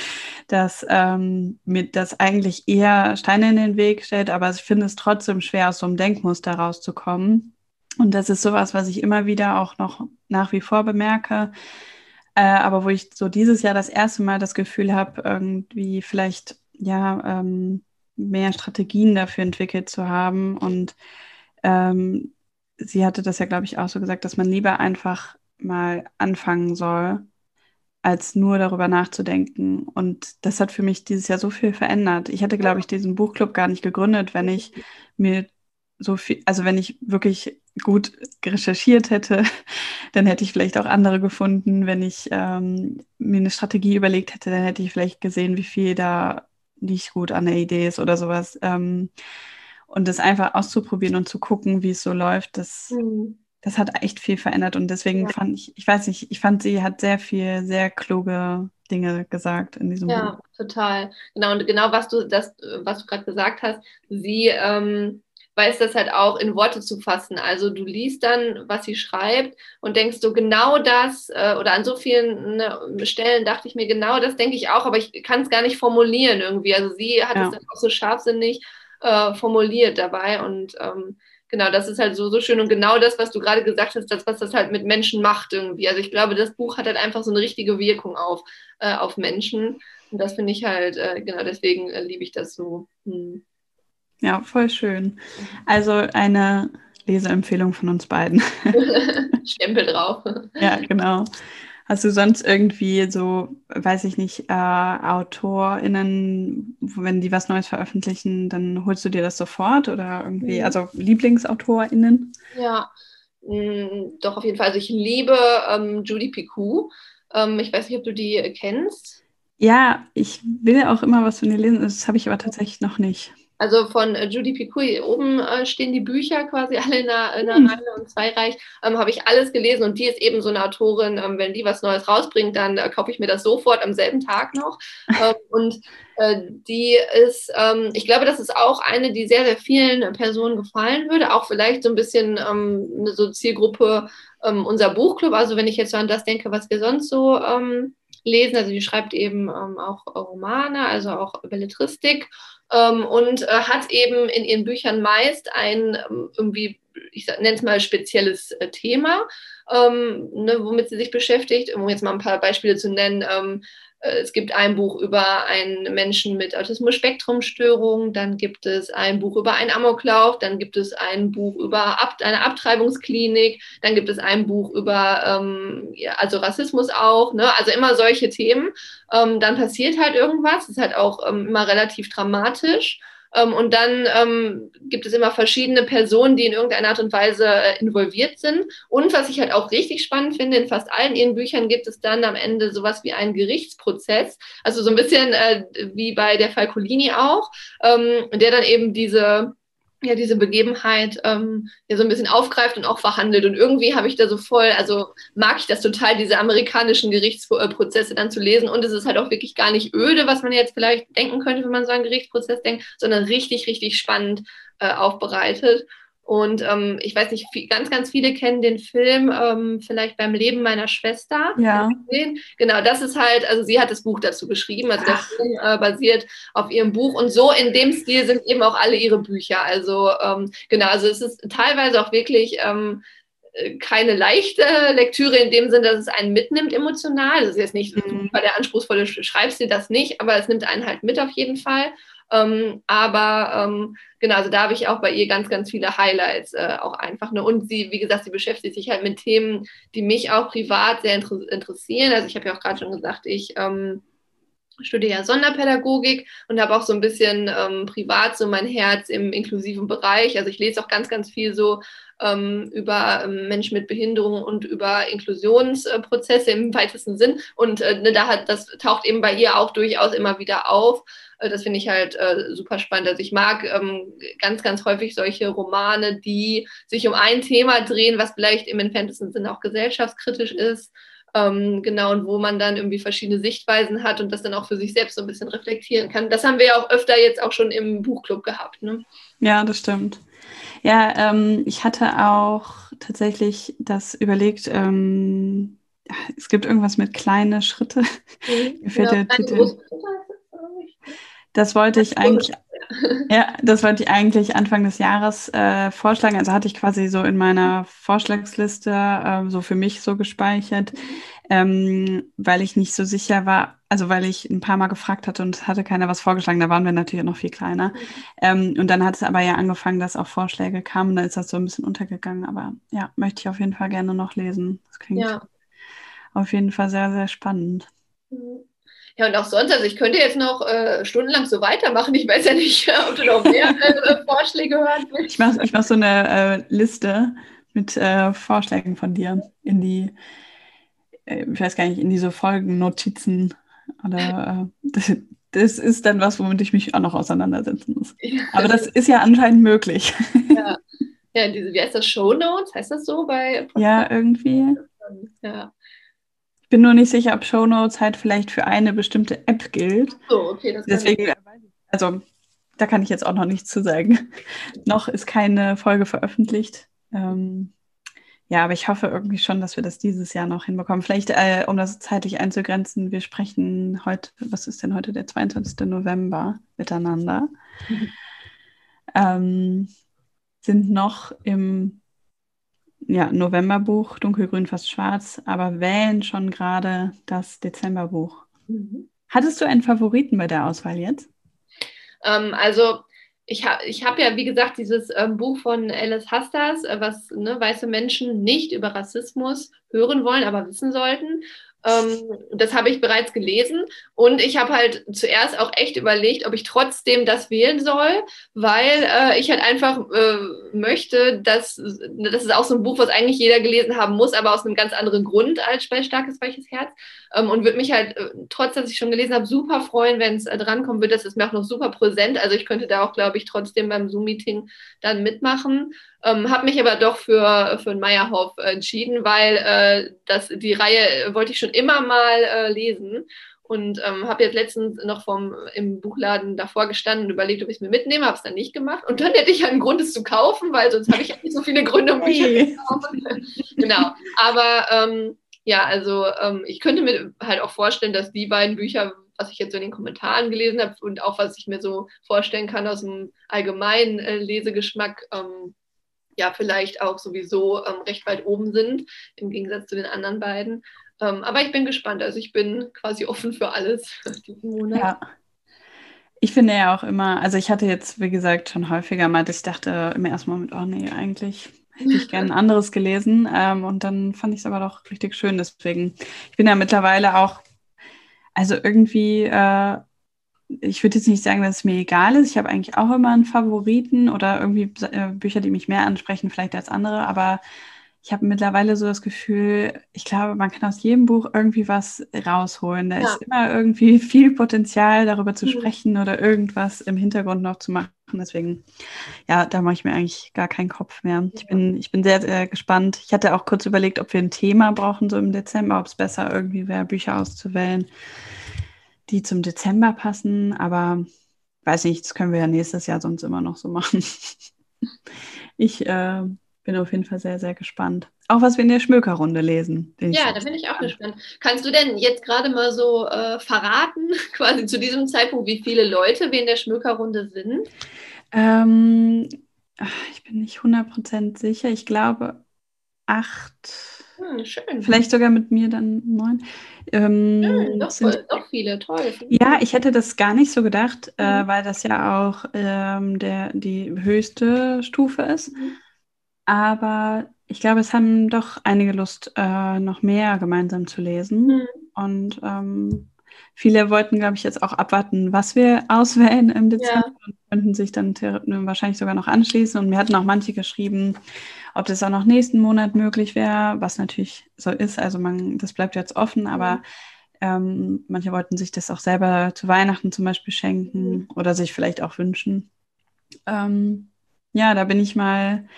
dass ähm, mir das eigentlich eher Steine in den Weg stellt, aber ich finde es trotzdem schwer, aus so einem Denkmuster rauszukommen. Und das ist sowas, was ich immer wieder auch noch nach wie vor bemerke, äh, aber wo ich so dieses Jahr das erste Mal das Gefühl habe, irgendwie vielleicht, ja, ähm, mehr Strategien dafür entwickelt zu haben. Und ähm, sie hatte das ja, glaube ich, auch so gesagt, dass man lieber einfach mal anfangen soll, als nur darüber nachzudenken. Und das hat für mich dieses Jahr so viel verändert. Ich hätte, glaube ich, diesen Buchclub gar nicht gegründet, wenn ich mir so viel, also wenn ich wirklich gut recherchiert hätte, [LAUGHS] dann hätte ich vielleicht auch andere gefunden. Wenn ich ähm, mir eine Strategie überlegt hätte, dann hätte ich vielleicht gesehen, wie viel da nicht gut an der Idee ist oder sowas. Ähm, und das einfach auszuprobieren und zu gucken, wie es so läuft, das, mhm. das hat echt viel verändert. Und deswegen ja. fand ich, ich weiß nicht, ich fand, sie hat sehr viel, sehr kluge Dinge gesagt in diesem ja, Buch. Ja, total. Genau, und genau was du, das, was du gerade gesagt hast, sie ähm, weiß das halt auch in Worte zu fassen. Also du liest dann, was sie schreibt und denkst du genau das äh, oder an so vielen ne, Stellen dachte ich mir genau das denke ich auch, aber ich kann es gar nicht formulieren irgendwie. Also sie hat ja. es dann auch so scharfsinnig äh, formuliert dabei und ähm, genau, das ist halt so, so schön und genau das, was du gerade gesagt hast, das, was das halt mit Menschen macht irgendwie. Also ich glaube, das Buch hat halt einfach so eine richtige Wirkung auf, äh, auf Menschen und das finde ich halt, äh, genau deswegen äh, liebe ich das so. Hm. Ja, voll schön. Also eine Leseempfehlung von uns beiden. [LAUGHS] Stempel drauf. Ja, genau. Hast du sonst irgendwie so, weiß ich nicht, äh, AutorInnen, wenn die was Neues veröffentlichen, dann holst du dir das sofort oder irgendwie, mhm. also LieblingsautorInnen? Ja, mh, mm, doch auf jeden Fall. Also ich liebe ähm, Judy Picou. Ähm, ich weiß nicht, ob du die kennst. Ja, ich will auch immer was von ihr lesen, das habe ich aber tatsächlich noch nicht. Also von äh, Judy Picoui, oben äh, stehen die Bücher quasi [LAUGHS] alle in einer, in einer mhm. Reihe und Zweireich, ähm, habe ich alles gelesen und die ist eben so eine Autorin, ähm, wenn die was Neues rausbringt, dann äh, kaufe ich mir das sofort am selben Tag noch. [LAUGHS] Ähm, und äh, die ist, ähm, ich glaube, das ist auch eine, die sehr, sehr vielen Personen gefallen würde, auch vielleicht so ein bisschen ähm, eine so Zielgruppe ähm, unser Buchclub, also wenn ich jetzt so an das denke, was wir sonst so lesen, also die schreibt eben auch Romane, also auch Belletristik. ähm, und äh, hat eben in ihren Büchern meist ein ähm, irgendwie, ich nenne es mal spezielles äh, Thema, ähm, ne, womit sie sich beschäftigt, um jetzt mal ein paar Beispiele zu nennen. Äh, es gibt ein Buch über einen Menschen mit Autismus-Spektrum-Störung, dann gibt es ein Buch über einen Amoklauf, dann gibt es ein Buch über Ab eine Abtreibungsklinik, dann gibt es ein Buch über ähm, ja, also Rassismus auch, ne? also immer solche Themen. Ähm, dann passiert halt irgendwas, ist halt auch ähm, immer relativ dramatisch. Ähm, und dann ähm, gibt es immer verschiedene Personen, die in irgendeiner Art und Weise äh, involviert sind. Und was ich halt auch richtig spannend finde, in fast allen ihren Büchern gibt es dann am Ende sowas wie einen Gerichtsprozess. Also so ein bisschen äh, wie bei der Falcolini auch, ähm, der dann eben diese ja diese Begebenheit ähm, ja so ein bisschen aufgreift und auch verhandelt. Und irgendwie habe ich da so voll, also mag ich das total, diese amerikanischen Gerichtsprozesse dann zu lesen. Und es ist halt auch wirklich gar nicht öde, was man jetzt vielleicht denken könnte, wenn man so einen Gerichtsprozess denkt, sondern richtig, richtig spannend äh, aufbereitet. Und ähm, ich weiß nicht, viel, ganz, ganz viele kennen den Film ähm, vielleicht beim Leben meiner Schwester. Ja. Genau, das ist halt, also sie hat das Buch dazu geschrieben, also der Film äh, basiert auf ihrem Buch und so in dem Stil sind eben auch alle ihre Bücher. Also ähm, genau, also es ist teilweise auch wirklich ähm, äh, keine leichte Lektüre in dem Sinne, dass es einen mitnimmt emotional. Das ist jetzt nicht mhm. super der anspruchsvolle Schreibstil, das nicht, aber es nimmt einen halt mit auf jeden Fall. Ähm, aber ähm, genau, also da habe ich auch bei ihr ganz, ganz viele Highlights äh, auch einfach. Ne? Und sie, wie gesagt, sie beschäftigt sich halt mit Themen, die mich auch privat sehr inter interessieren. Also ich habe ja auch gerade schon gesagt, ich ähm, studiere ja Sonderpädagogik und habe auch so ein bisschen ähm, privat so mein Herz im inklusiven Bereich. Also ich lese auch ganz, ganz viel so ähm, über ähm, Menschen mit Behinderung und über Inklusionsprozesse im weitesten Sinn. Und äh, ne, da hat, das taucht eben bei ihr auch durchaus immer wieder auf. Äh, das finde ich halt äh, super spannend. Also ich mag ähm, ganz, ganz häufig solche Romane, die sich um ein Thema drehen, was vielleicht im entferntesten Sinne auch gesellschaftskritisch ist. Ähm, genau, und wo man dann irgendwie verschiedene Sichtweisen hat und das dann auch für sich selbst so ein bisschen reflektieren kann. Das haben wir ja auch öfter jetzt auch schon im Buchclub gehabt. Ne? Ja, das stimmt. Ja, ähm, ich hatte auch tatsächlich das überlegt, ähm, es gibt irgendwas mit kleine Schritte. Mhm. Mir fällt ja, der Titel. Das wollte ich eigentlich, [LAUGHS] ja, das wollte ich eigentlich Anfang des Jahres äh, vorschlagen. Also hatte ich quasi so in meiner Vorschlagsliste äh, so für mich so gespeichert, ähm, weil ich nicht so sicher war, also weil ich ein paar Mal gefragt hatte und hatte keiner was vorgeschlagen, da waren wir natürlich noch viel kleiner. Mhm. Ähm, und dann hat es aber ja angefangen, dass auch Vorschläge kamen, da ist das so ein bisschen untergegangen. Aber ja, möchte ich auf jeden Fall gerne noch lesen. Das klingt ja. auf jeden Fall sehr, sehr spannend. Mhm. Ja, und auch sonst, also ich könnte jetzt noch äh, stundenlang so weitermachen. Ich weiß ja nicht, [LAUGHS] ob du noch mehr äh, Vorschläge hören willst. Ich mache ich mach so eine äh, Liste mit äh, Vorschlägen von dir in die, äh, ich weiß gar nicht, in diese Folgennotizen oder äh, das, das, ist dann was, womit ich mich auch noch auseinandersetzen muss. [LAUGHS] Aber das ist ja anscheinend möglich. Ja, [LAUGHS] ja diese, wie heißt das, Show Notes? Heißt das so bei Podcast? Ja, irgendwie. Ja. Bin nur nicht sicher, ob Show Notes halt vielleicht für eine bestimmte App gilt. So, okay, das Deswegen, also da kann ich jetzt auch noch nichts zu sagen. [LAUGHS] noch ist keine Folge veröffentlicht. Ähm, ja, aber ich hoffe irgendwie schon, dass wir das dieses Jahr noch hinbekommen. Vielleicht, äh, um das zeitlich einzugrenzen, wir sprechen heute, was ist denn heute, der 22. November miteinander. Mhm. Ähm, sind noch im ja, Novemberbuch, dunkelgrün, fast schwarz, aber wählen schon gerade das Dezemberbuch. Mhm. Hattest du einen Favoriten bei der Auswahl jetzt? Ähm, also ich habe ich hab ja, wie gesagt, dieses ähm, Buch von Alice Hastas, äh, was ne, weiße Menschen nicht über Rassismus hören wollen, aber wissen sollten. Ähm, das habe ich bereits gelesen und ich habe halt zuerst auch echt überlegt, ob ich trotzdem das wählen soll, weil äh, ich halt einfach äh, möchte, dass das ist auch so ein Buch, was eigentlich jeder gelesen haben muss, aber aus einem ganz anderen Grund als bei Starkes Weiches Herz ähm, und würde mich halt äh, trotz, dass ich schon gelesen habe, super freuen, wenn es äh, drankommen wird. Das ist mir auch noch super präsent. Also ich könnte da auch, glaube ich, trotzdem beim Zoom-Meeting dann mitmachen. Ähm, habe mich aber doch für, für einen Meyerhoff entschieden, weil äh, das, die Reihe äh, wollte ich schon immer mal äh, lesen und ähm, habe jetzt letztens noch vom, im Buchladen davor gestanden und überlegt, ob ich es mir mitnehme, habe es dann nicht gemacht. Und dann hätte ich einen Grund, es zu kaufen, weil sonst habe ich ja nicht so viele Gründe, um Bücher zu kaufen. [LAUGHS] genau. Aber ähm, ja, also ähm, ich könnte mir halt auch vorstellen, dass die beiden Bücher, was ich jetzt so in den Kommentaren gelesen habe und auch was ich mir so vorstellen kann aus dem allgemeinen äh, Lesegeschmack, ähm, ja vielleicht auch sowieso ähm, recht weit oben sind, im Gegensatz zu den anderen beiden. Ähm, aber ich bin gespannt. Also ich bin quasi [LAUGHS] offen für alles diesen Monat. Ja. Ich finde ja auch immer, also ich hatte jetzt, wie gesagt, schon häufiger mal, dass ich dachte im ersten Moment, oh nee, eigentlich hätte ich gerne ein anderes gelesen. Ähm, und dann fand ich es aber doch richtig schön. Deswegen, ich bin ja mittlerweile auch, also irgendwie äh, ich würde jetzt nicht sagen, dass es mir egal ist. Ich habe eigentlich auch immer einen Favoriten oder irgendwie äh, Bücher, die mich mehr ansprechen, vielleicht als andere. Aber ich habe mittlerweile so das Gefühl, ich glaube, man kann aus jedem Buch irgendwie was rausholen. Da ja. ist immer irgendwie viel Potenzial, darüber zu mhm. sprechen oder irgendwas im Hintergrund noch zu machen. Deswegen, ja, da mache ich mir eigentlich gar keinen Kopf mehr. Ich bin, ich bin sehr, sehr gespannt. Ich hatte auch kurz überlegt, ob wir ein Thema brauchen, so im Dezember, ob es besser irgendwie wäre, Bücher auszuwählen die zum Dezember passen, aber weiß nicht, das können wir ja nächstes Jahr sonst immer noch so machen. [LAUGHS] ich äh, bin auf jeden Fall sehr, sehr gespannt. Auch was wir in der Schmökerrunde lesen. Ja, da bin ich auch gespannt. Kannst du denn jetzt gerade mal so äh, verraten, [LAUGHS] quasi zu diesem Zeitpunkt, wie viele Leute wir in der Schmökerrunde sind? Ähm, ich bin nicht 100% sicher. Ich glaube acht hm, schön. Vielleicht sogar mit mir dann neun. Ähm, schön, doch, sind, doch viele, toll. Ja, ich hätte das gar nicht so gedacht, äh, mhm. äh, weil das ja auch ähm, der, die höchste Stufe ist. Mhm. Aber ich glaube, es haben doch einige Lust, äh, noch mehr gemeinsam zu lesen. Mhm. Und ähm, viele wollten, glaube ich, jetzt auch abwarten, was wir auswählen im Dezember ja. und könnten sich dann wahrscheinlich sogar noch anschließen. Und mir hatten auch manche geschrieben, ob das auch noch nächsten Monat möglich wäre, was natürlich so ist. Also man, das bleibt jetzt offen, aber mhm. ähm, manche wollten sich das auch selber zu Weihnachten zum Beispiel schenken mhm. oder sich vielleicht auch wünschen. Ähm, ja, da bin ich mal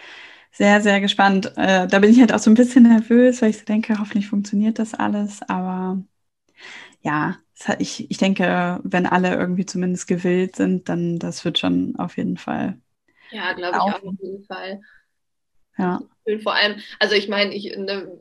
sehr, sehr gespannt. Äh, da bin ich halt auch so ein bisschen nervös, weil ich so denke, hoffentlich funktioniert das alles. Aber ja, hat, ich, ich denke, wenn alle irgendwie zumindest gewillt sind, dann das wird schon auf jeden Fall. Ja, glaube ich auch auf jeden Fall. Ja. Vor allem, also ich meine, ich ne,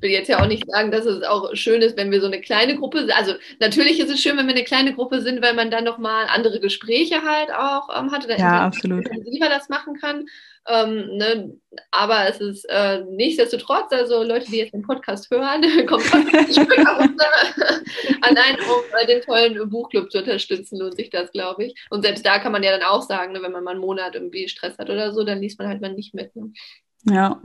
will jetzt ja auch nicht sagen, dass es auch schön ist, wenn wir so eine kleine Gruppe sind. Also natürlich ist es schön, wenn wir eine kleine Gruppe sind, weil man dann nochmal andere Gespräche halt auch ähm, hat oder ja, absolut. intensiver das machen kann. Ähm, ne? Aber es ist äh, nichtsdestotrotz, also Leute, die jetzt den Podcast hören, [LAUGHS] kommt an [LAUGHS] einen, um äh, den tollen Buchclub zu unterstützen, lohnt sich das, glaube ich. Und selbst da kann man ja dann auch sagen, ne, wenn man mal einen Monat irgendwie Stress hat oder so, dann liest man halt mal nicht mit. Ne? Ja.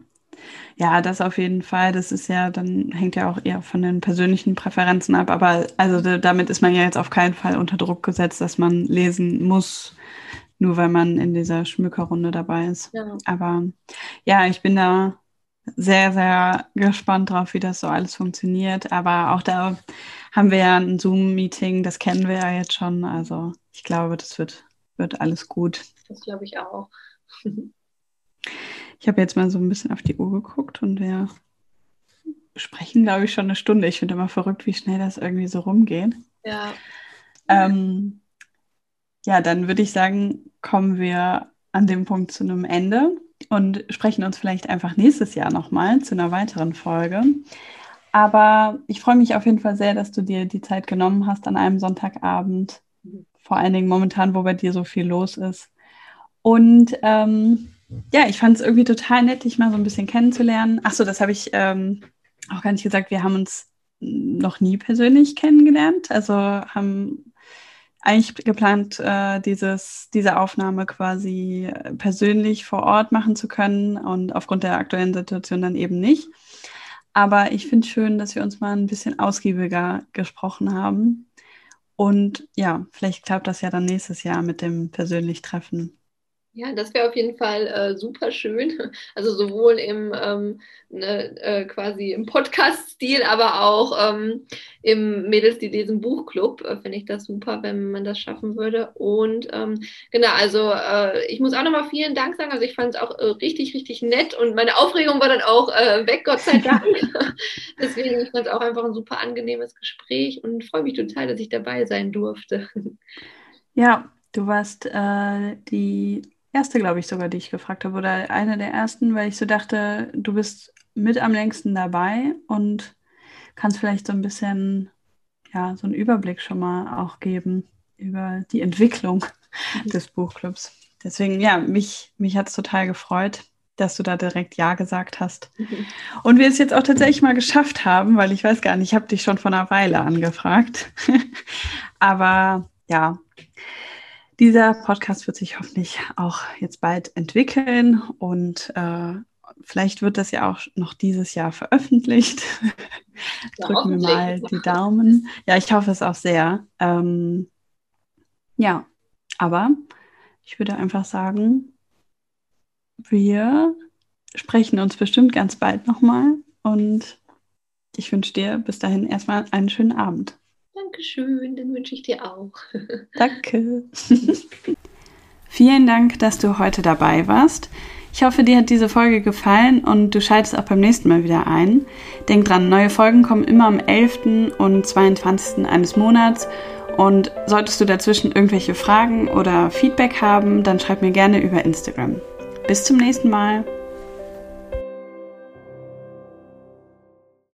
Ja, das auf jeden Fall. Das ist ja, dann hängt ja auch eher von den persönlichen Präferenzen ab. Aber also damit ist man ja jetzt auf keinen Fall unter Druck gesetzt, dass man lesen muss, nur weil man in dieser Schmückerrunde dabei ist. Ja. Aber ja, ich bin da sehr, sehr gespannt drauf, wie das so alles funktioniert. Aber auch da haben wir ja ein Zoom-Meeting, das kennen wir ja jetzt schon. Also ich glaube, das wird, wird alles gut. Das glaube ich auch. [LAUGHS] Ich habe jetzt mal so ein bisschen auf die Uhr geguckt und wir sprechen, glaube ich, schon eine Stunde. Ich finde immer verrückt, wie schnell das irgendwie so rumgeht. Ja. Ähm, ja, dann würde ich sagen, kommen wir an dem Punkt zu einem Ende und sprechen uns vielleicht einfach nächstes Jahr nochmal zu einer weiteren Folge. Aber ich freue mich auf jeden Fall sehr, dass du dir die Zeit genommen hast an einem Sonntagabend. Vor allen Dingen momentan, wo bei dir so viel los ist. Und ähm, ja, ich fand es irgendwie total nett, dich mal so ein bisschen kennenzulernen. Ach so, das habe ich ähm, auch gar nicht gesagt. Wir haben uns noch nie persönlich kennengelernt. Also haben eigentlich geplant, äh, dieses, diese Aufnahme quasi persönlich vor Ort machen zu können und aufgrund der aktuellen Situation dann eben nicht. Aber ich finde es schön, dass wir uns mal ein bisschen ausgiebiger gesprochen haben. Und ja, vielleicht klappt das ja dann nächstes Jahr mit dem persönlich Treffen. Ja, das wäre auf jeden Fall äh, super schön. [LAUGHS] Also sowohl im ähm, ne, äh, quasi im Podcast-Stil, aber auch ähm, im Mädels, die lesen Buchclub, äh, finde ich das super, wenn man das schaffen würde. Und ähm, genau, also äh, ich muss auch nochmal vielen Dank sagen. Also ich fand es auch äh, richtig, richtig nett und meine Aufregung war dann auch äh, weg, Gott sei Dank. [LAUGHS] Deswegen, ich fand es auch einfach ein super angenehmes Gespräch und freue mich total, dass ich dabei sein durfte. [LAUGHS] Ja, du warst die erste, glaube ich, sogar, die ich gefragt habe, oder eine der ersten, weil ich so dachte, du bist mit am längsten dabei und kannst vielleicht so ein bisschen, ja, so einen Überblick schon mal auch geben über die Entwicklung mhm. des Buchclubs. Deswegen, ja, mich, mich hat es total gefreut, dass du da direkt Ja gesagt hast. Mhm. Und wir es jetzt auch tatsächlich mal geschafft haben, weil ich weiß gar nicht, ich habe dich schon vor einer Weile angefragt. [LAUGHS] Aber ja, dieser Podcast wird sich hoffentlich auch jetzt bald entwickeln und äh, vielleicht wird das ja auch noch dieses Jahr veröffentlicht. Ja, Drücken wir mal die Daumen. Ja, ich hoffe es auch sehr. Ähm, ja, aber ich würde einfach sagen, wir sprechen uns bestimmt ganz bald nochmal und ich wünsche dir bis dahin erstmal einen schönen Abend. Dankeschön, den wünsche ich dir auch. [LAUGHS] Danke. [LAUGHS] Vielen Dank, dass du heute dabei warst. Ich hoffe, dir hat diese Folge gefallen und du schaltest auch beim nächsten Mal wieder ein. Denk dran, neue Folgen kommen immer am 11. und 22. eines Monats. Und solltest du dazwischen irgendwelche Fragen oder Feedback haben, dann schreib mir gerne über Instagram. Bis zum nächsten Mal.